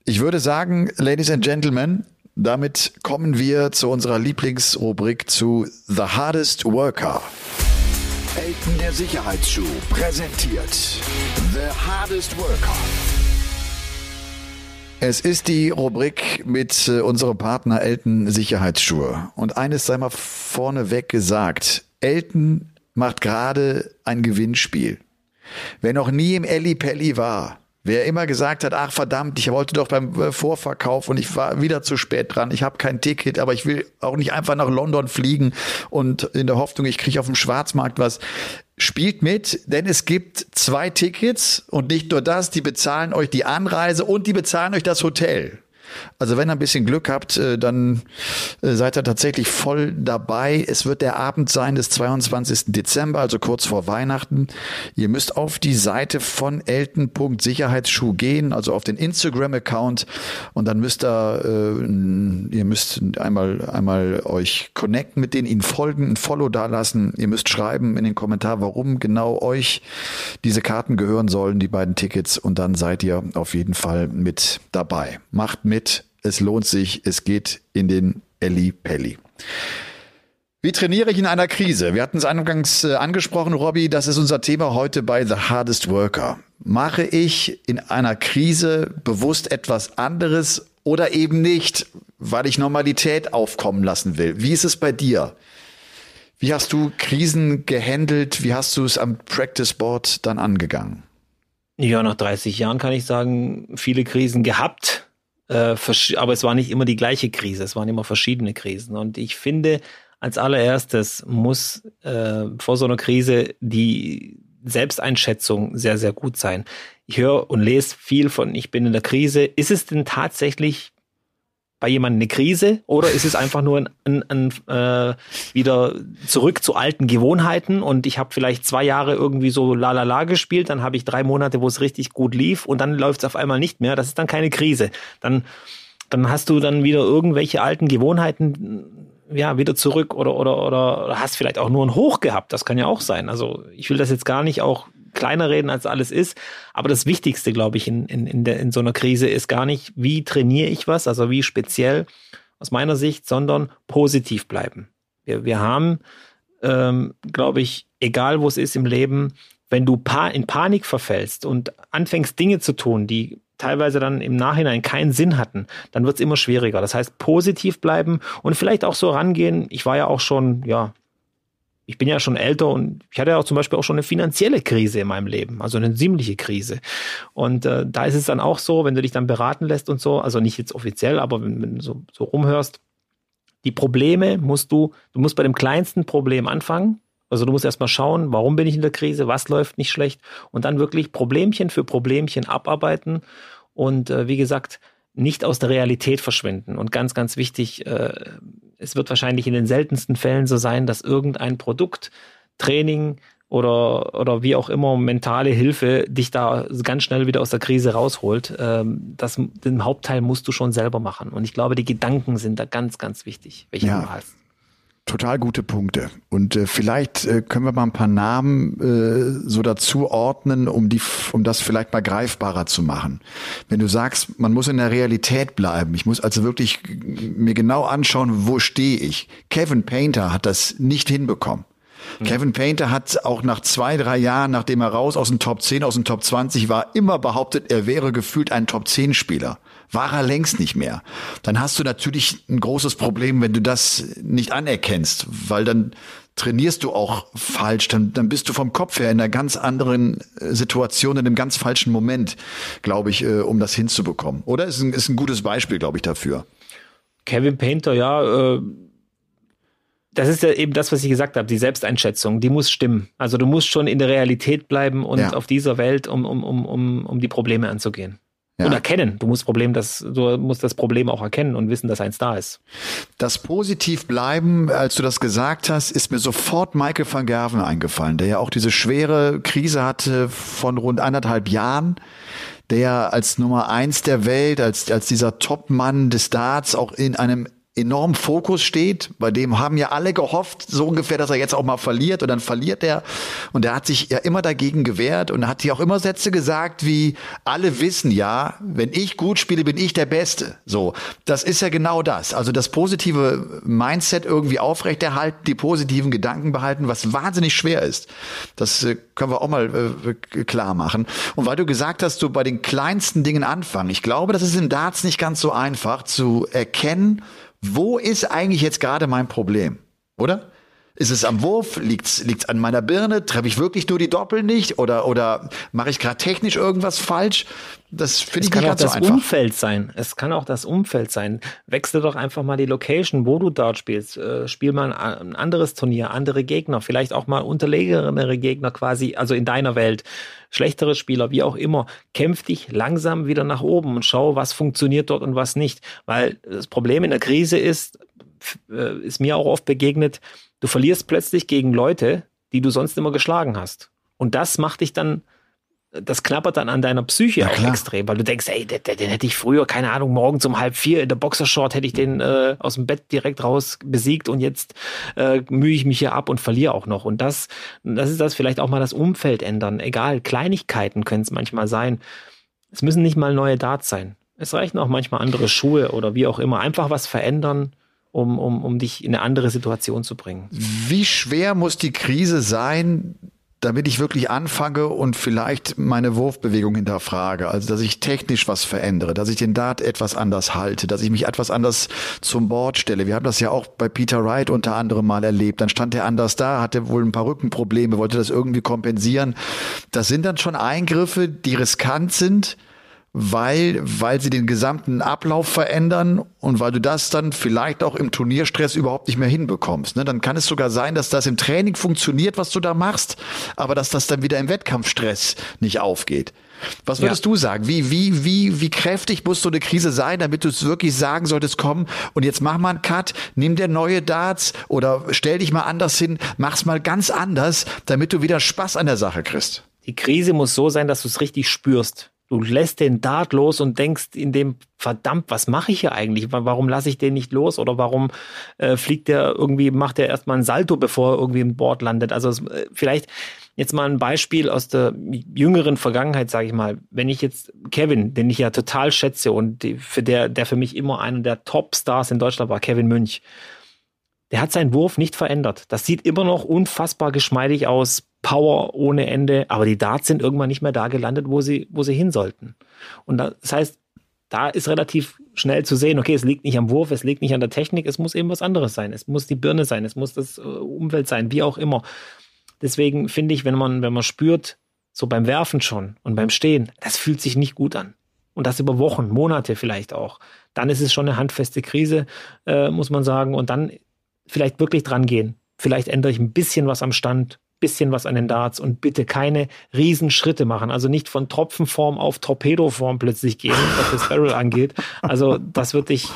Ich würde sagen, Ladies and Gentlemen, damit kommen wir zu unserer Lieblingsrubrik zu The Hardest Worker. Elton der Sicherheitsschuh präsentiert The Hardest Worker. Es ist die Rubrik mit äh, unserem Partner Elton Sicherheitsschuhe. Und eines sei mal vorneweg gesagt. Elton macht gerade ein Gewinnspiel. Wer noch nie im Elli Pelli war, Wer immer gesagt hat, ach verdammt, ich wollte doch beim äh, Vorverkauf und ich war wieder zu spät dran, ich habe kein Ticket, aber ich will auch nicht einfach nach London fliegen und in der Hoffnung, ich kriege auf dem Schwarzmarkt was. Spielt mit, denn es gibt zwei Tickets und nicht nur das, die bezahlen euch die Anreise und die bezahlen euch das Hotel. Also wenn ihr ein bisschen Glück habt, äh, dann äh, seid ihr tatsächlich voll dabei. Es wird der Abend sein des 22. Dezember, also kurz vor Weihnachten. Ihr müsst auf die Seite von elten.sicherheitsschuh gehen, also auf den Instagram-Account und dann müsst ihr, äh, ihr müsst einmal, einmal euch connecten mit denen, ihnen folgen, ein Follow dalassen. Ihr müsst schreiben in den Kommentar, warum genau euch diese Karten gehören sollen, die beiden Tickets und dann seid ihr auf jeden Fall mit dabei. Macht mit, es lohnt sich, es geht in den Elli Pelli. Wie trainiere ich in einer Krise? Wir hatten es anfangs äh, angesprochen, Robby, das ist unser Thema heute bei The Hardest Worker. Mache ich in einer Krise bewusst etwas anderes oder eben nicht, weil ich Normalität aufkommen lassen will? Wie ist es bei dir? Wie hast du Krisen gehandelt? Wie hast du es am Practice Board dann angegangen? Ja, nach 30 Jahren kann ich sagen, viele Krisen gehabt. Äh, aber es war nicht immer die gleiche Krise, es waren immer verschiedene Krisen. Und ich finde, als allererstes muss äh, vor so einer Krise die Selbsteinschätzung sehr, sehr gut sein. Ich höre und lese viel von, ich bin in der Krise. Ist es denn tatsächlich bei jemandem eine Krise oder ist es einfach nur ein, ein, ein äh, wieder zurück zu alten Gewohnheiten und ich habe vielleicht zwei Jahre irgendwie so la la la gespielt, dann habe ich drei Monate, wo es richtig gut lief und dann läuft es auf einmal nicht mehr. Das ist dann keine Krise. Dann, dann hast du dann wieder irgendwelche alten Gewohnheiten ja, wieder zurück oder, oder, oder hast vielleicht auch nur ein Hoch gehabt. Das kann ja auch sein. Also ich will das jetzt gar nicht auch kleiner reden, als alles ist. Aber das Wichtigste, glaube ich, in, in, in, der, in so einer Krise ist gar nicht, wie trainiere ich was, also wie speziell aus meiner Sicht, sondern positiv bleiben. Wir, wir haben, ähm, glaube ich, egal wo es ist im Leben, wenn du pa in Panik verfällst und anfängst Dinge zu tun, die teilweise dann im Nachhinein keinen Sinn hatten, dann wird es immer schwieriger. Das heißt, positiv bleiben und vielleicht auch so rangehen. Ich war ja auch schon, ja, ich bin ja schon älter und ich hatte ja auch zum Beispiel auch schon eine finanzielle Krise in meinem Leben, also eine ziemliche Krise. Und äh, da ist es dann auch so, wenn du dich dann beraten lässt und so, also nicht jetzt offiziell, aber wenn, wenn du so, so rumhörst, die Probleme musst du, du musst bei dem kleinsten Problem anfangen. Also du musst erstmal schauen, warum bin ich in der Krise, was läuft nicht schlecht und dann wirklich Problemchen für Problemchen abarbeiten. Und äh, wie gesagt, nicht aus der Realität verschwinden. Und ganz, ganz wichtig, äh, es wird wahrscheinlich in den seltensten Fällen so sein, dass irgendein Produkt, Training oder, oder wie auch immer mentale Hilfe dich da ganz schnell wieder aus der Krise rausholt. Ähm, das, den Hauptteil musst du schon selber machen. Und ich glaube, die Gedanken sind da ganz, ganz wichtig, welche ja. du hast. Total gute Punkte. Und äh, vielleicht äh, können wir mal ein paar Namen äh, so dazu ordnen, um die, um das vielleicht mal greifbarer zu machen. Wenn du sagst, man muss in der Realität bleiben, ich muss also wirklich mir genau anschauen, wo stehe ich. Kevin Painter hat das nicht hinbekommen. Hm. Kevin Painter hat auch nach zwei, drei Jahren, nachdem er raus aus dem Top 10, aus dem Top 20 war, immer behauptet, er wäre gefühlt ein Top 10 Spieler. War er längst nicht mehr. Dann hast du natürlich ein großes Problem, wenn du das nicht anerkennst, weil dann trainierst du auch falsch, dann, dann bist du vom Kopf her in einer ganz anderen äh, Situation, in einem ganz falschen Moment, glaube ich, äh, um das hinzubekommen. Oder ist ein, ist ein gutes Beispiel, glaube ich, dafür. Kevin Painter, ja, äh, das ist ja eben das, was ich gesagt habe, die Selbsteinschätzung, die muss stimmen. Also du musst schon in der Realität bleiben und ja. auf dieser Welt, um, um, um, um, um die Probleme anzugehen. Ja. Und erkennen. Du musst Problem, das, du musst das Problem auch erkennen und wissen, dass eins da ist. Das positiv bleiben, als du das gesagt hast, ist mir sofort Michael van Gerven eingefallen, der ja auch diese schwere Krise hatte von rund anderthalb Jahren der als Nummer eins der Welt, als, als dieser Topmann des Darts auch in einem enorm Fokus steht. Bei dem haben ja alle gehofft, so ungefähr, dass er jetzt auch mal verliert und dann verliert er. Und er hat sich ja immer dagegen gewehrt und hat hier auch immer Sätze gesagt wie, alle wissen ja, wenn ich gut spiele, bin ich der Beste. So. Das ist ja genau das. Also das positive Mindset irgendwie aufrechterhalten, die positiven Gedanken behalten, was wahnsinnig schwer ist. Das äh, können wir auch mal äh, klar machen. Und weil du gesagt hast, du bei den kleinsten Dingen anfangen. Ich glaube, das ist im Darts nicht ganz so einfach zu erkennen, wo ist eigentlich jetzt gerade mein Problem? Oder? Ist es am Wurf? Liegt es an meiner Birne? Treffe ich wirklich nur die Doppel nicht? Oder, oder mache ich gerade technisch irgendwas falsch? Das finde ich nicht ganz so einfach. Es kann auch das Umfeld sein. Es kann auch das Umfeld sein. Wechsle doch einfach mal die Location, wo du dort spielst. Äh, spiel mal ein, anderes Turnier, andere Gegner, vielleicht auch mal unterlegenere Gegner quasi, also in deiner Welt. Schlechtere Spieler, wie auch immer. Kämpf dich langsam wieder nach oben und schau, was funktioniert dort und was nicht. Weil das Problem in der Krise ist, äh, ist mir auch oft begegnet, du verlierst plötzlich gegen Leute, die du sonst immer geschlagen hast. Und das macht dich dann, das knabbert dann an deiner Psyche auch extrem, weil du denkst, ey, den, den, hätte ich früher, keine Ahnung, morgens um halb vier in der Boxershort hätte ich den äh, aus dem Bett direkt raus besiegt und jetzt äh, mühe ich mich hier ab und verliere auch noch. Und das, das ist das vielleicht auch mal das Umfeld ändern. Egal, Kleinigkeiten können es manchmal sein. Es müssen nicht mal neue Darts sein. Es reichen auch manchmal andere Schuhe oder wie auch immer. Einfach was verändern um, um, um dich in eine andere Situation zu bringen. Wie schwer muss die Krise sein, damit ich wirklich anfange und vielleicht meine Wurfbewegung hinterfrage, also dass ich technisch was verändere, dass ich den Dart etwas anders halte, dass ich mich etwas anders zum Board stelle. Wir haben das ja auch bei Peter Wright unter anderem mal erlebt. Dann stand er anders da, hatte wohl ein paar Rückenprobleme, wollte das irgendwie kompensieren. Das sind dann schon Eingriffe, die riskant sind, weil, weil sie den gesamten Ablauf verändern und weil du das dann vielleicht auch im Turnierstress überhaupt nicht mehr hinbekommst. Ne? Dann kann es sogar sein, dass das im Training funktioniert, was du da machst, aber dass das dann wieder im Wettkampfstress nicht aufgeht. Was würdest ja. du sagen? Wie, wie, wie, wie kräftig muss so eine Krise sein, damit du es wirklich sagen solltest, komm, und jetzt mach mal einen Cut, nimm dir neue Darts oder stell dich mal anders hin, mach's mal ganz anders, damit du wieder Spaß an der Sache kriegst. Die Krise muss so sein, dass du es richtig spürst. Du lässt den Dart los und denkst in dem, verdammt, was mache ich hier eigentlich? Warum lasse ich den nicht los? Oder warum äh, fliegt der irgendwie, macht der erstmal ein Salto, bevor er irgendwie im Board landet? Also äh, vielleicht jetzt mal ein Beispiel aus der jüngeren Vergangenheit, sage ich mal. Wenn ich jetzt Kevin, den ich ja total schätze und die, für der, der für mich immer einer der Top-Stars in Deutschland war, Kevin Münch, der hat seinen Wurf nicht verändert. Das sieht immer noch unfassbar geschmeidig aus, Power ohne Ende, aber die Darts sind irgendwann nicht mehr da gelandet, wo sie, wo sie hin sollten. Und das heißt, da ist relativ schnell zu sehen, okay, es liegt nicht am Wurf, es liegt nicht an der Technik, es muss eben was anderes sein. Es muss die Birne sein, es muss das äh, Umfeld sein, wie auch immer. Deswegen finde ich, wenn man, wenn man spürt, so beim Werfen schon und beim Stehen, das fühlt sich nicht gut an. Und das über Wochen, Monate vielleicht auch. Dann ist es schon eine handfeste Krise, äh, muss man sagen. Und dann vielleicht wirklich dran gehen. Vielleicht ändere ich ein bisschen was am Stand, bisschen was an den Darts und bitte keine Riesenschritte machen. Also nicht von Tropfenform auf Torpedoform plötzlich gehen, was das Barrel angeht. Also das wird dich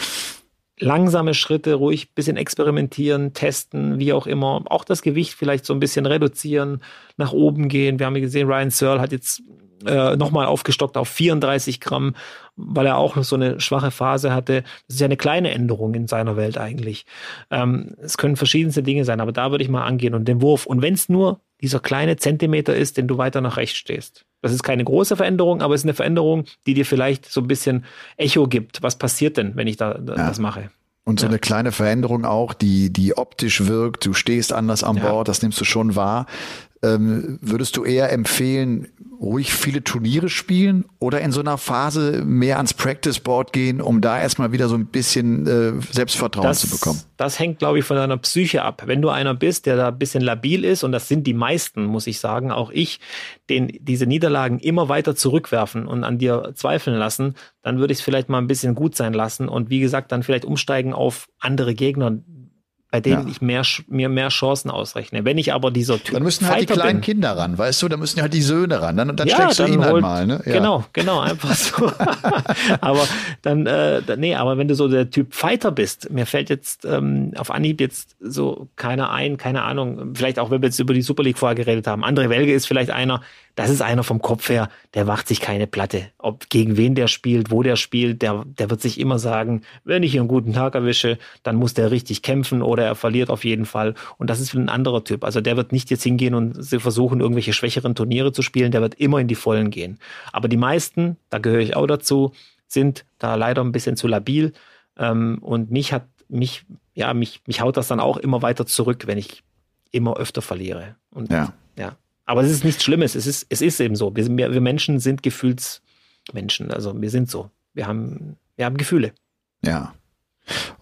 langsame Schritte, ruhig bisschen experimentieren, testen, wie auch immer. Auch das Gewicht vielleicht so ein bisschen reduzieren, nach oben gehen. Wir haben gesehen, Ryan Searle hat jetzt äh, nochmal aufgestockt auf 34 Gramm, weil er auch noch so eine schwache Phase hatte. Das ist ja eine kleine Änderung in seiner Welt eigentlich. Ähm, es können verschiedenste Dinge sein, aber da würde ich mal angehen und den Wurf. Und wenn es nur dieser kleine Zentimeter ist, den du weiter nach rechts stehst. Das ist keine große Veränderung, aber es ist eine Veränderung, die dir vielleicht so ein bisschen Echo gibt. Was passiert denn, wenn ich da, da ja. das mache? Und so ja. eine kleine Veränderung auch, die, die optisch wirkt, du stehst anders an Bord, das nimmst du schon wahr. Ähm, würdest du eher empfehlen, ruhig viele Turniere spielen oder in so einer Phase mehr ans Practice Board gehen, um da erstmal wieder so ein bisschen äh, Selbstvertrauen das, zu bekommen? Das hängt, glaube ich, von deiner Psyche ab. Wenn du einer bist, der da ein bisschen labil ist, und das sind die meisten, muss ich sagen, auch ich, den diese Niederlagen immer weiter zurückwerfen und an dir zweifeln lassen, dann würde ich es vielleicht mal ein bisschen gut sein lassen und wie gesagt, dann vielleicht umsteigen auf andere Gegner, bei denen ja. ich mehr, mir mehr Chancen ausrechne. Wenn ich aber dieser Typ. Dann müssen halt Fighter die kleinen bin, Kinder ran, weißt du, dann müssen halt die Söhne ran. Dann, dann ja, steckst dann du ihn halt holt, halt mal, ne? Ja. Genau, genau, einfach so. aber dann, äh, nee, aber wenn du so der Typ Fighter bist, mir fällt jetzt ähm, auf Anhieb jetzt so keiner ein, keine Ahnung, vielleicht auch, wenn wir jetzt über die Super League vorher geredet haben. André Welge ist vielleicht einer, das ist einer vom Kopf her, der macht sich keine Platte. Ob gegen wen der spielt, wo der spielt, der, der wird sich immer sagen, wenn ich einen guten Tag erwische, dann muss der richtig kämpfen oder er verliert auf jeden Fall. Und das ist ein anderer Typ. Also der wird nicht jetzt hingehen und versuchen, irgendwelche schwächeren Turniere zu spielen, der wird immer in die Vollen gehen. Aber die meisten, da gehöre ich auch dazu, sind da leider ein bisschen zu labil. Ähm, und mich hat, mich, ja, mich, mich haut das dann auch immer weiter zurück, wenn ich immer öfter verliere. Und ja. Aber es ist nichts Schlimmes. Es ist, es ist eben so. Wir, sind, wir Menschen sind Gefühlsmenschen. Also wir sind so. Wir haben, wir haben Gefühle. Ja.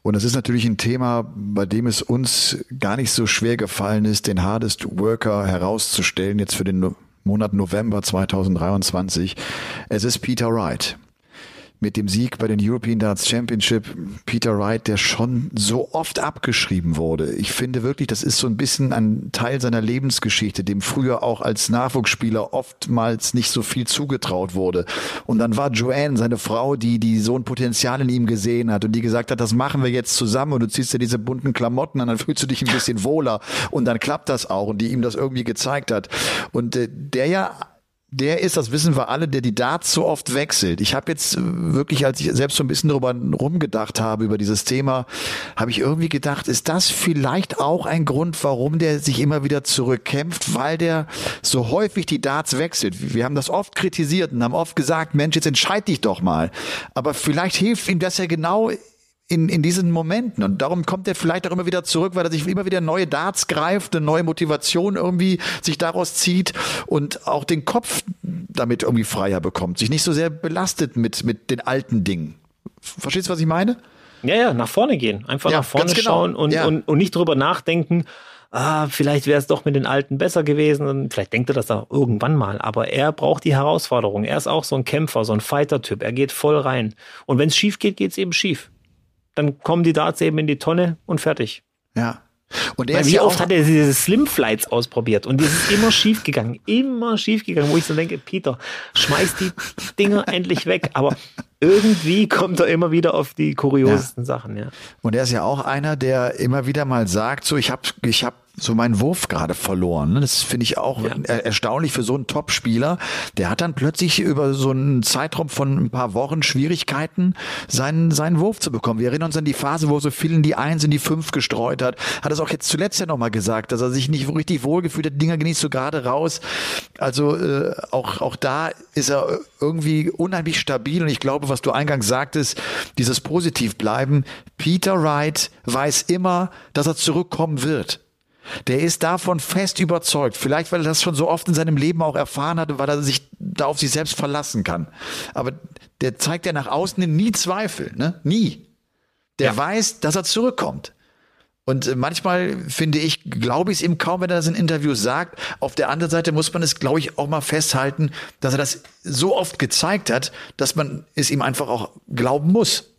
Und es ist natürlich ein Thema, bei dem es uns gar nicht so schwer gefallen ist, den Hardest Worker herauszustellen, jetzt für den Monat November 2023. Es ist Peter Wright mit dem Sieg bei den European Darts Championship Peter Wright, der schon so oft abgeschrieben wurde. Ich finde wirklich, das ist so ein bisschen ein Teil seiner Lebensgeschichte, dem früher auch als Nachwuchsspieler oftmals nicht so viel zugetraut wurde. Und dann war Joanne, seine Frau, die, die so ein Potenzial in ihm gesehen hat und die gesagt hat, das machen wir jetzt zusammen und du ziehst dir diese bunten Klamotten an, dann fühlst du dich ein bisschen wohler und dann klappt das auch und die ihm das irgendwie gezeigt hat. Und äh, der ja der ist, das wissen wir alle, der die Darts so oft wechselt. Ich habe jetzt äh, wirklich, als ich selbst so ein bisschen darüber rumgedacht habe, über dieses Thema, habe ich irgendwie gedacht, ist das vielleicht auch ein Grund, warum der sich immer wieder zurückkämpft, weil der so häufig die Darts wechselt. Wir haben das oft kritisiert und haben oft gesagt, Mensch, jetzt entscheid dich doch mal. Aber vielleicht hilft ihm das ja genau in, in diesen Momenten. Und darum kommt er vielleicht auch immer wieder zurück, weil er sich immer wieder neue Darts greift, eine neue Motivation irgendwie sich daraus zieht und auch den Kopf damit irgendwie freier bekommt, sich nicht so sehr belastet mit, mit den alten Dingen. Verstehst du, was ich meine? Ja, ja, nach vorne gehen. Einfach ja, nach vorne genau. schauen und, ja. und, und nicht drüber nachdenken, ah, vielleicht wäre es doch mit den Alten besser gewesen. Und vielleicht denkt er das auch irgendwann mal. Aber er braucht die Herausforderung. Er ist auch so ein Kämpfer, so ein Fighter-Typ. Er geht voll rein. Und wenn es schief geht, geht es eben schief dann kommen die Darts eben in die Tonne und fertig. Ja. Und er wie oft hat er diese Slim Flights ausprobiert und das ist immer schief gegangen, immer schief gegangen, wo ich so denke, Peter, schmeiß die Dinger endlich weg. Aber irgendwie kommt er immer wieder auf die kuriosesten ja. Sachen, ja. Und er ist ja auch einer, der immer wieder mal sagt, so ich habe ich hab so meinen Wurf gerade verloren. Ne? Das finde ich auch ja. erstaunlich für so einen Top-Spieler. Der hat dann plötzlich über so einen Zeitraum von ein paar Wochen Schwierigkeiten, seinen, seinen Wurf zu bekommen. Wir erinnern uns an die Phase, wo so viel in die Eins, in die Fünf gestreut hat. Hat es auch jetzt zuletzt ja nochmal gesagt, dass er sich nicht richtig wohlgefühlt hat. Dinger genießt so gerade raus. Also äh, auch, auch da ist er irgendwie unheimlich stabil. Und ich glaube, was du eingangs sagtest, dieses Positivbleiben. Peter Wright weiß immer, dass er zurückkommen wird. Der ist davon fest überzeugt. Vielleicht, weil er das schon so oft in seinem Leben auch erfahren hat und weil er sich da auf sich selbst verlassen kann. Aber der zeigt ja nach außen nie Zweifel, ne? Nie. Der ja. weiß, dass er zurückkommt. Und äh, manchmal finde ich, glaube ich es ihm kaum, wenn er das in Interviews sagt. Auf der anderen Seite muss man es, glaube ich, auch mal festhalten, dass er das so oft gezeigt hat, dass man es ihm einfach auch glauben muss.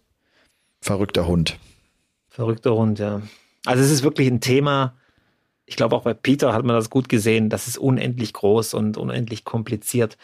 Verrückter Hund. Verrückter Hund, ja. Also es ist wirklich ein Thema, ich glaube auch bei Peter hat man das gut gesehen, das ist unendlich groß und unendlich kompliziert.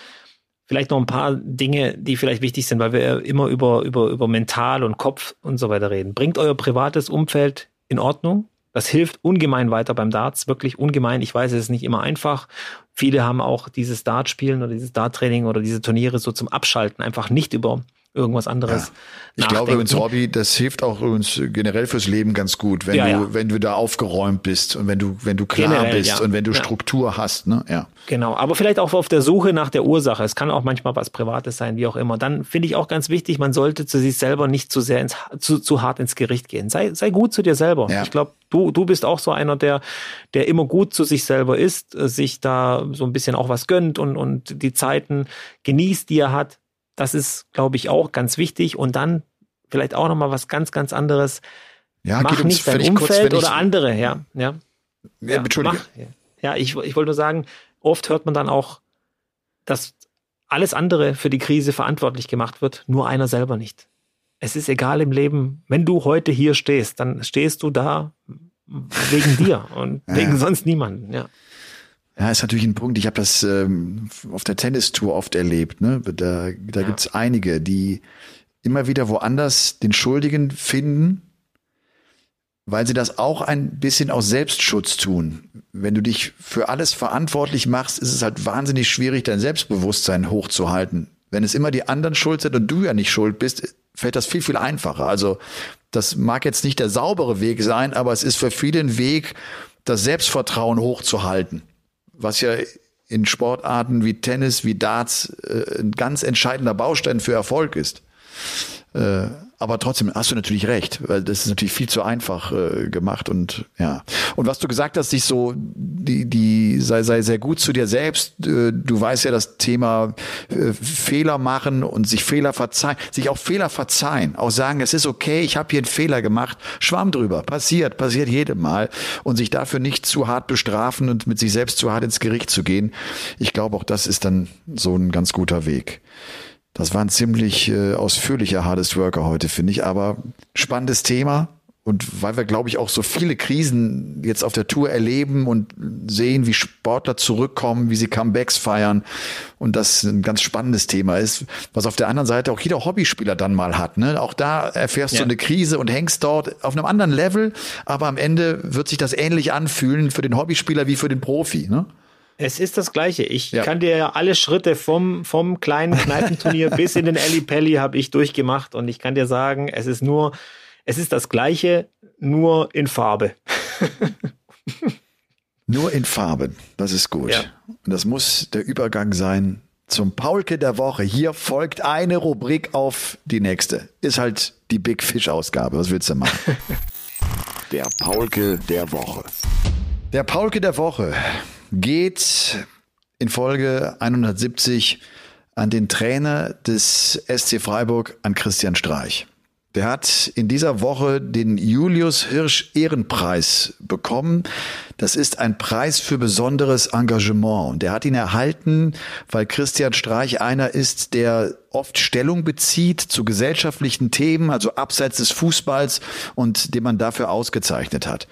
Vielleicht noch ein paar Dinge, die vielleicht wichtig sind, weil wir immer über, über, über Mental und Kopf und so weiter reden. Bringt euer privates Umfeld in Ordnung. Das hilft ungemein weiter beim Darts, wirklich ungemein. Ich weiß, es ist nicht immer einfach. Viele haben auch dieses Dart-Spielen oder dieses Dart-Training oder diese Turniere so zum Abschalten einfach nicht über irgendwas anderes. Ja. Ich glaube übrigens, Robby, das hilft auch uns generell fürs Leben ganz gut, wenn ja, du, ja. wenn du da aufgeräumt bist und wenn du, wenn du klar generell, bist und wenn du Struktur hast, ne? Ja. Genau. Aber vielleicht auch auf der Suche nach der Ursache. Es kann auch manchmal was Privates sein, wie auch immer. Dann finde ich auch ganz wichtig, man sollte zu sich selber nicht zu sehr ins, zu, zu hart ins Gericht gehen. Sei, sei gut zu dir selber. Ich glaube, du, du bist auch so einer, der, der immer gut zu sich selber ist, sich da so ein bisschen auch was gönnt und, und die Zeiten genießt, die er hat das ist, glaube ich, auch ganz wichtig. Und dann vielleicht auch nochmal was ganz, ganz anderes. Ja, mach nicht dein Umfeld kurz, oder andere, ja. Ja, ja, Entschuldige. Mach, ja, ich, ich wollte nur sagen, oft hört man dann auch, dass alles andere für die Krise verantwortlich gemacht wird, nur einer selber nicht. Es ist egal im Leben, wenn du heute hier stehst, dann stehst du da wegen dir und ja. wegen sonst niemanden, ja. Ja, ist natürlich ein Punkt. Ich habe das ähm, auf der Tennistour oft erlebt. Ne? Da, da ja. gibt's einige, die immer wieder woanders den Schuldigen finden, weil sie das auch ein bisschen aus Selbstschutz tun. Wenn du dich für alles verantwortlich machst, ist es halt wahnsinnig schwierig, dein Selbstbewusstsein hochzuhalten. Wenn es immer die anderen schuld sind und du ja nicht schuld bist, fällt das viel, viel einfacher. Also das mag jetzt nicht der saubere Weg sein, aber es ist für viele ein Weg, das Selbstvertrauen hochzuhalten was ja in Sportarten wie Tennis, wie Darts äh, ein ganz entscheidender Baustein für Erfolg ist. Äh, aber trotzdem hast du natürlich recht, weil das ist natürlich viel zu einfach äh, gemacht und ja. Und was du gesagt hast, dich so, die, die sei, sei sehr gut zu dir selbst. Äh, du weißt ja das Thema äh, Fehler machen und sich Fehler verzeihen, sich auch Fehler verzeihen, auch sagen, es ist okay, ich habe hier einen Fehler gemacht, schwamm drüber, passiert, passiert jedem Mal und sich dafür nicht zu hart bestrafen und mit sich selbst zu hart ins Gericht zu gehen. Ich glaube, auch das ist dann so ein ganz guter Weg. Das war ein ziemlich äh, ausführlicher Hardest Worker heute, finde ich, aber spannendes Thema. Und weil wir, glaube ich, auch so viele Krisen jetzt auf der Tour erleben und sehen, wie Sportler zurückkommen, wie sie Comebacks feiern und das ein ganz spannendes Thema ist, was auf der anderen Seite auch jeder Hobbyspieler dann mal hat. Ne? Auch da erfährst ja. du eine Krise und hängst dort auf einem anderen Level, aber am Ende wird sich das ähnlich anfühlen für den Hobbyspieler wie für den Profi. Ne? Es ist das Gleiche. Ich ja. kann dir ja alle Schritte vom, vom kleinen Kneipenturnier bis in den Ali Pelli habe ich durchgemacht und ich kann dir sagen, es ist nur, es ist das Gleiche, nur in Farbe. nur in Farbe. Das ist gut. Ja. Und das muss der Übergang sein zum Paulke der Woche. Hier folgt eine Rubrik auf die nächste. Ist halt die Big Fish Ausgabe. Was willst du machen? der Paulke der Woche. Der Paulke der Woche geht in Folge 170 an den Trainer des SC Freiburg, an Christian Streich. Der hat in dieser Woche den Julius Hirsch Ehrenpreis bekommen. Das ist ein Preis für besonderes Engagement. Und der hat ihn erhalten, weil Christian Streich einer ist, der oft Stellung bezieht zu gesellschaftlichen Themen, also abseits des Fußballs und den man dafür ausgezeichnet hat.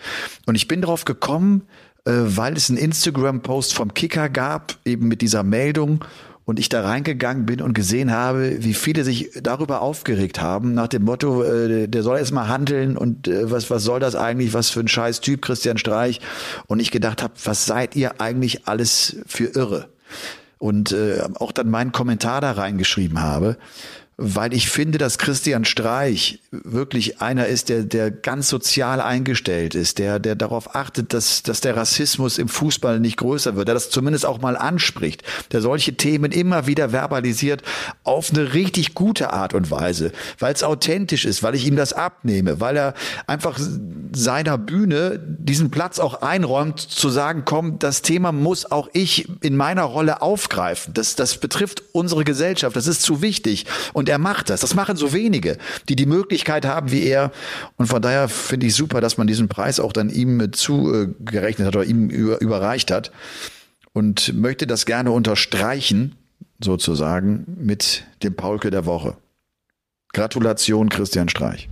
Und ich bin darauf gekommen, weil es einen Instagram-Post vom Kicker gab, eben mit dieser Meldung und ich da reingegangen bin und gesehen habe, wie viele sich darüber aufgeregt haben, nach dem Motto, äh, der soll erst mal handeln und äh, was, was soll das eigentlich, was für ein scheiß Typ Christian Streich. Und ich gedacht habe, was seid ihr eigentlich alles für irre? Und äh, auch dann meinen Kommentar da reingeschrieben habe weil ich finde, dass Christian Streich wirklich einer ist, der, der ganz sozial eingestellt ist, der, der darauf achtet, dass, dass der Rassismus im Fußball nicht größer wird, der das zumindest auch mal anspricht, der solche Themen immer wieder verbalisiert auf eine richtig gute Art und Weise, weil es authentisch ist, weil ich ihm das abnehme, weil er einfach seiner Bühne diesen Platz auch einräumt, zu sagen, komm, das Thema muss auch ich in meiner Rolle aufgreifen. Das, das betrifft unsere Gesellschaft, das ist zu wichtig. Und er macht das. Das machen so wenige, die die Möglichkeit haben wie er. Und von daher finde ich super, dass man diesen Preis auch dann ihm zugerechnet hat oder ihm überreicht hat. Und möchte das gerne unterstreichen, sozusagen, mit dem Paulke der Woche. Gratulation, Christian Streich.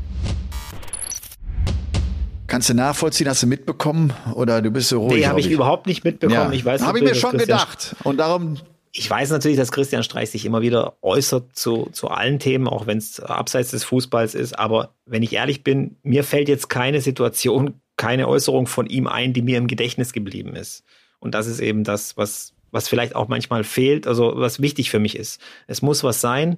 Kannst du nachvollziehen, hast du mitbekommen oder du bist so ruhig? Nee, habe ich überhaupt nicht mitbekommen. Ja. Ich weiß, habe ich mir schon Christian gedacht. Und darum ich weiß natürlich, dass Christian Streich sich immer wieder äußert zu, zu allen Themen, auch wenn es abseits des Fußballs ist. Aber wenn ich ehrlich bin, mir fällt jetzt keine Situation, keine Äußerung von ihm ein, die mir im Gedächtnis geblieben ist. Und das ist eben das, was, was vielleicht auch manchmal fehlt, also was wichtig für mich ist. Es muss was sein,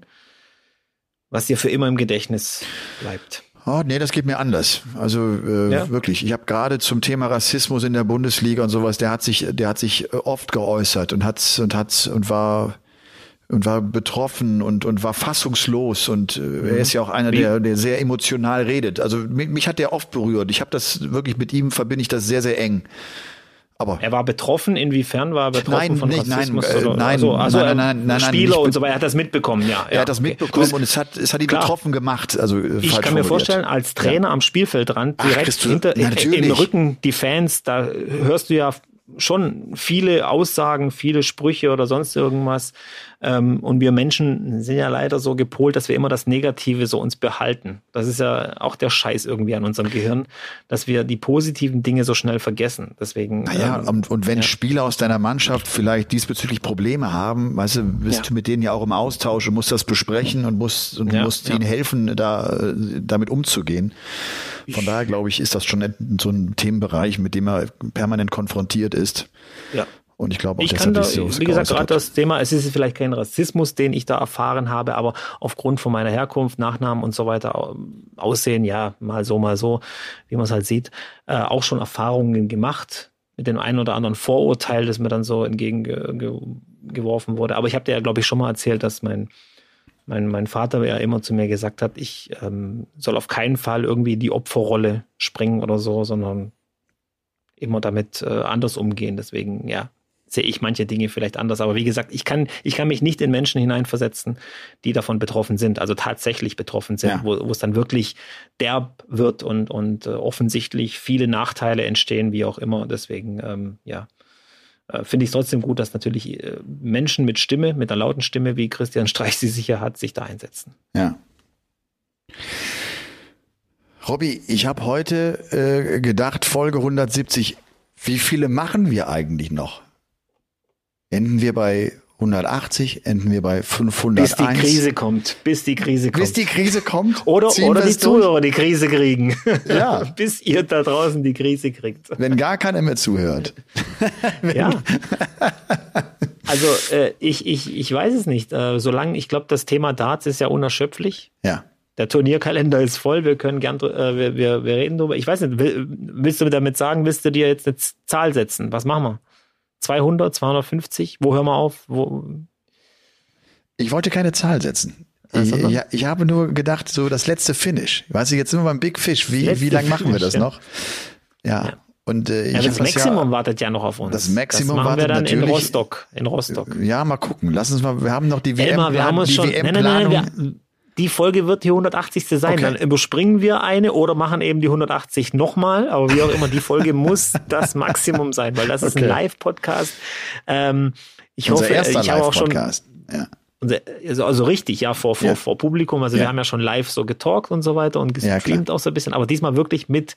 was dir für immer im Gedächtnis bleibt. Oh, nee, das geht mir anders. Also äh, ja? wirklich. Ich habe gerade zum Thema Rassismus in der Bundesliga und sowas, der hat sich, der hat sich äh, oft geäußert und hat und hat und war und war betroffen und und war fassungslos und äh, mhm. er ist ja auch einer, der der sehr emotional redet. Also mich, mich hat der oft berührt. Ich habe das wirklich mit ihm verbinde ich das sehr sehr eng. Aber er war betroffen, inwiefern war er betroffen nein, von nicht, Rassismus? Nein, oder? nein, also, also nein, nein, nein, Spieler nein, und so weiter, er hat das mitbekommen, ja. Er ja. hat das mitbekommen okay. und es hat, es hat ihn Klar. betroffen gemacht. Also äh, Ich kann mir vorstellen, als Trainer ja. am Spielfeldrand, direkt Ach, hinter, im Rücken die Fans, da hörst du ja schon viele Aussagen, viele Sprüche oder sonst irgendwas. Ähm, und wir Menschen sind ja leider so gepolt, dass wir immer das Negative so uns behalten. Das ist ja auch der Scheiß irgendwie an unserem Gehirn, dass wir die positiven Dinge so schnell vergessen. Deswegen. Naja, ähm, und, und wenn ja. Spieler aus deiner Mannschaft vielleicht diesbezüglich Probleme haben, weißt du, bist ja. du mit denen ja auch im Austausch und musst das besprechen und musst, und ja, musst ihnen helfen, da damit umzugehen. Von daher glaube ich, ist das schon so ein Themenbereich, mit dem er permanent konfrontiert ist. Ja. Und ich glaube auch, ich kann da, so wie gesagt, gerade das Thema, es ist vielleicht kein Rassismus, den ich da erfahren habe, aber aufgrund von meiner Herkunft, Nachnamen und so weiter, Aussehen, ja, mal so, mal so, wie man es halt sieht, äh, auch schon Erfahrungen gemacht mit dem einen oder anderen Vorurteil, das mir dann so entgegengeworfen wurde. Aber ich habe dir ja, glaube ich, schon mal erzählt, dass mein mein, mein Vater ja immer zu mir gesagt hat, ich ähm, soll auf keinen Fall irgendwie die Opferrolle springen oder so, sondern immer damit äh, anders umgehen. Deswegen, ja, sehe ich manche Dinge vielleicht anders. Aber wie gesagt, ich kann, ich kann mich nicht in Menschen hineinversetzen, die davon betroffen sind, also tatsächlich betroffen sind, ja. wo, wo es dann wirklich derb wird und, und äh, offensichtlich viele Nachteile entstehen, wie auch immer. Deswegen, ähm, ja, äh, finde ich es trotzdem gut, dass natürlich äh, Menschen mit Stimme, mit einer lauten Stimme, wie Christian Streich sie sicher hat, sich da einsetzen. Ja. Robby, ich habe heute äh, gedacht, Folge 170, wie viele machen wir eigentlich noch? Enden wir bei 180, enden wir bei 501. Bis die Krise kommt. Bis die Krise kommt. Bis die Krise kommt. Oder, oder die Zuhörer die Krise kriegen. Ja. bis ihr da draußen die Krise kriegt. Wenn gar keiner mehr zuhört. ja. Also äh, ich, ich, ich weiß es nicht. Äh, solange, ich glaube, das Thema Darts ist ja unerschöpflich. Ja. Der Turnierkalender ist voll, wir können gern, äh, wir, wir, wir reden drüber. Ich weiß nicht, willst du damit sagen, willst du dir jetzt eine Zahl setzen? Was machen wir? 200, 250? Wo hören wir auf? Wo? Ich wollte keine Zahl setzen. Ich, ich, ich, habe nur gedacht, so das letzte Finish. Weißt du, jetzt sind wir beim Big Fish. Wie, wie lange machen wir das ja. noch? Ja. ja. Und äh, ja, das Maximum ja, wartet ja noch auf uns. Das Maximum das machen wartet wir dann natürlich. in Rostock. In Rostock. Ja, mal gucken. Lass uns mal. Wir haben noch die WM. Elmar, wir haben uns schon. Nein, nein, nein, wir, die Folge wird die 180. sein. Okay. Dann überspringen wir eine oder machen eben die 180 nochmal. Aber wie auch immer, die Folge muss das Maximum sein, weil das ist okay. ein Live-Podcast. Ähm, ich Unser hoffe, erster ich habe auch schon. Ja. Also, also richtig, ja, vor, vor, ja. vor Publikum. Also ja. wir haben ja schon live so getalkt und so weiter und gestreamt auch so ein bisschen, aber diesmal wirklich mit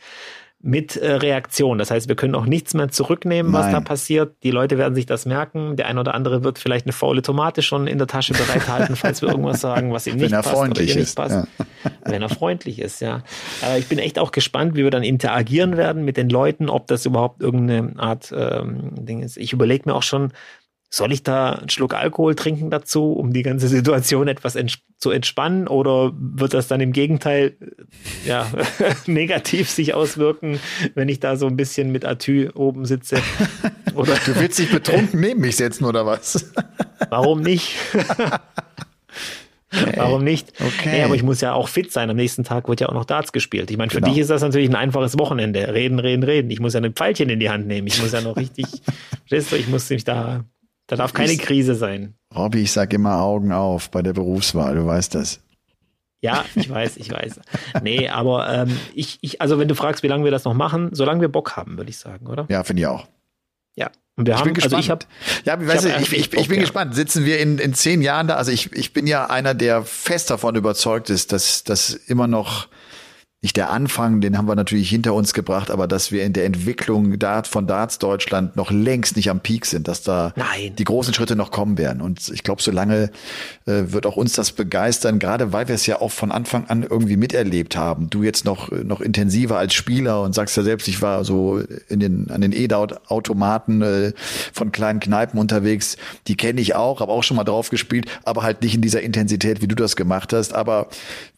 mit äh, Reaktion. Das heißt, wir können auch nichts mehr zurücknehmen, Nein. was da passiert. Die Leute werden sich das merken. Der ein oder andere wird vielleicht eine faule Tomate schon in der Tasche bereithalten, falls wir irgendwas sagen, was ihm nicht passt freundlich oder ihr ist. nicht passt. Ja. Wenn er freundlich ist, ja. Äh, ich bin echt auch gespannt, wie wir dann interagieren werden mit den Leuten, ob das überhaupt irgendeine Art ähm, Ding ist. Ich überlege mir auch schon, soll ich da einen Schluck Alkohol trinken dazu, um die ganze Situation etwas ents zu entspannen? Oder wird das dann im Gegenteil ja, negativ sich auswirken, wenn ich da so ein bisschen mit Atü oben sitze? Oder du willst dich betrunken neben mich setzen oder was? Warum nicht? Okay. Warum nicht? Okay. Nee, aber ich muss ja auch fit sein. Am nächsten Tag wird ja auch noch Darts gespielt. Ich meine, für genau. dich ist das natürlich ein einfaches Wochenende. Reden, reden, reden. Ich muss ja ein Pfeilchen in die Hand nehmen. Ich muss ja noch richtig, ich muss mich da da darf keine Krise sein. Robby, ich sag immer Augen auf bei der Berufswahl, du weißt das. Ja, ich weiß, ich weiß. Nee, aber ähm, ich, ich, also wenn du fragst, wie lange wir das noch machen, solange wir Bock haben, würde ich sagen, oder? Ja, finde ich auch. Ja. Und wir ich haben, bin gespannt. Also ich hab, ja, ich, weißt ich, du, ich, ich, ich bin ja. gespannt. Sitzen wir in, in zehn Jahren da? Also ich, ich bin ja einer, der fest davon überzeugt ist, dass, dass immer noch nicht der Anfang, den haben wir natürlich hinter uns gebracht, aber dass wir in der Entwicklung von Darts Deutschland noch längst nicht am Peak sind, dass da Nein. die großen Schritte noch kommen werden. Und ich glaube, solange äh, wird auch uns das begeistern, gerade weil wir es ja auch von Anfang an irgendwie miterlebt haben. Du jetzt noch, noch intensiver als Spieler und sagst ja selbst, ich war so in den, an den E-Automaten äh, von kleinen Kneipen unterwegs. Die kenne ich auch, habe auch schon mal drauf gespielt, aber halt nicht in dieser Intensität, wie du das gemacht hast. Aber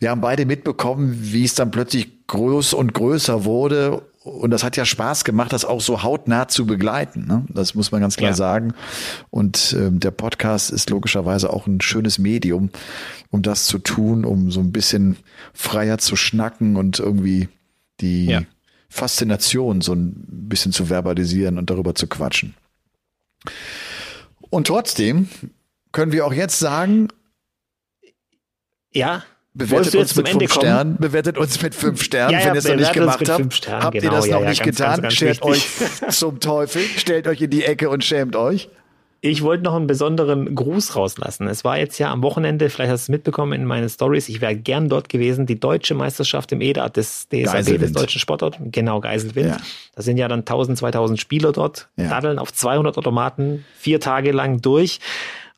wir haben beide mitbekommen, wie es dann plötzlich plötzlich groß und größer wurde. Und das hat ja Spaß gemacht, das auch so hautnah zu begleiten. Ne? Das muss man ganz klar ja. sagen. Und ähm, der Podcast ist logischerweise auch ein schönes Medium, um das zu tun, um so ein bisschen freier zu schnacken und irgendwie die ja. Faszination so ein bisschen zu verbalisieren und darüber zu quatschen. Und trotzdem können wir auch jetzt sagen, ja, Bewertet uns mit fünf Sternen. Bewertet uns mit fünf Sternen, ja, ja, wenn ihr es noch nicht gemacht habt. Sternen, habt genau, ihr das ja, noch nicht ganz, getan? Ganz, ganz Stellt euch zum Teufel, stellt euch in die Ecke und schämt euch. Ich wollte noch einen besonderen Gruß rauslassen. Es war jetzt ja am Wochenende, vielleicht hast du es mitbekommen in meinen Stories, ich wäre gern dort gewesen, die deutsche Meisterschaft im EDA des DSAB, des deutschen Sportorts. Genau, Geiselwind. Ja. Da sind ja dann 1000, 2000 Spieler dort, ja. daddeln auf 200 Automaten, vier Tage lang durch.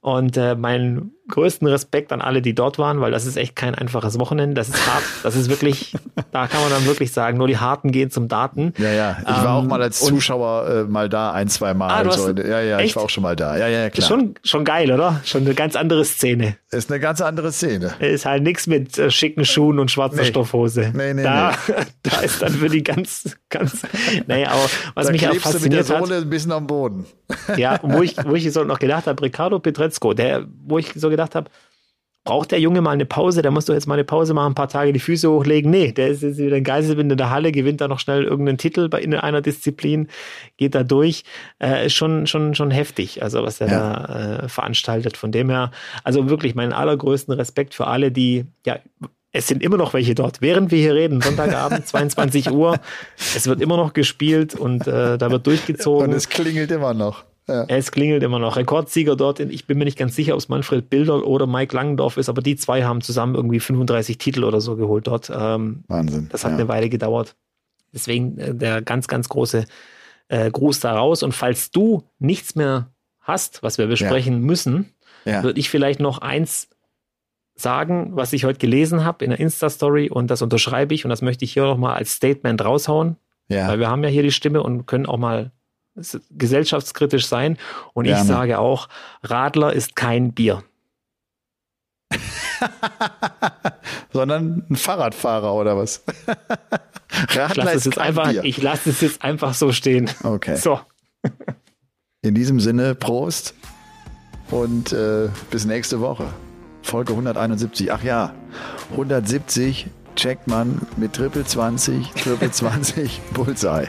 Und äh, mein größten Respekt an alle, die dort waren, weil das ist echt kein einfaches Wochenende. Das ist hart. Das ist wirklich, da kann man dann wirklich sagen, nur die Harten gehen zum Daten. Ja, ja. Ich war auch mal als ähm, Zuschauer äh, mal da, ein, zwei Mal. Ah, also, ja, ja, echt? ich war auch schon mal da. Ja, ja, klar. Schon, schon geil, oder? Schon eine ganz andere Szene. Ist eine ganz andere Szene. Ist halt nichts mit äh, schicken Schuhen und schwarzer nee. Stoffhose. Nee, nee, da, nee. da ist dann für die ganz, ganz, nee, aber was da mich auch fasziniert du mit der Sohle hat. ein bisschen am Boden. Ja, wo ich, wo ich so noch gedacht habe, Ricardo Petrezco, der, wo ich so gedacht habe, braucht der Junge mal eine Pause, der muss doch jetzt mal eine Pause machen, ein paar Tage die Füße hochlegen. Nee, der ist jetzt wieder ein Geiselwind in der Halle, gewinnt da noch schnell irgendeinen Titel bei in einer Disziplin, geht da durch. Äh, ist schon, schon, schon heftig, also was er ja. da äh, veranstaltet. Von dem her, also wirklich meinen allergrößten Respekt für alle, die, ja, es sind immer noch welche dort. Während wir hier reden, Sonntagabend, 22 Uhr, es wird immer noch gespielt und äh, da wird durchgezogen. Und es klingelt immer noch. Ja. Es klingelt immer noch. Rekordsieger dort, ich bin mir nicht ganz sicher, ob es Manfred Bilder oder Mike Langendorf ist, aber die zwei haben zusammen irgendwie 35 Titel oder so geholt dort. Ähm, Wahnsinn. Das hat ja. eine Weile gedauert. Deswegen äh, der ganz, ganz große äh, Gruß da raus. Und falls du nichts mehr hast, was wir besprechen ja. müssen, würde ich vielleicht noch eins sagen, was ich heute gelesen habe in der Insta-Story und das unterschreibe ich und das möchte ich hier noch mal als Statement raushauen. Ja. Weil wir haben ja hier die Stimme und können auch mal gesellschaftskritisch sein. Und Gerne. ich sage auch, Radler ist kein Bier. Sondern ein Fahrradfahrer oder was? Radler ich lasse es jetzt einfach, Bier. ich lasse es jetzt einfach so stehen. Okay. So. In diesem Sinne, Prost und äh, bis nächste Woche. Folge 171. Ach ja, 170 checkt man mit Triple 20, Triple 20 Bullseye.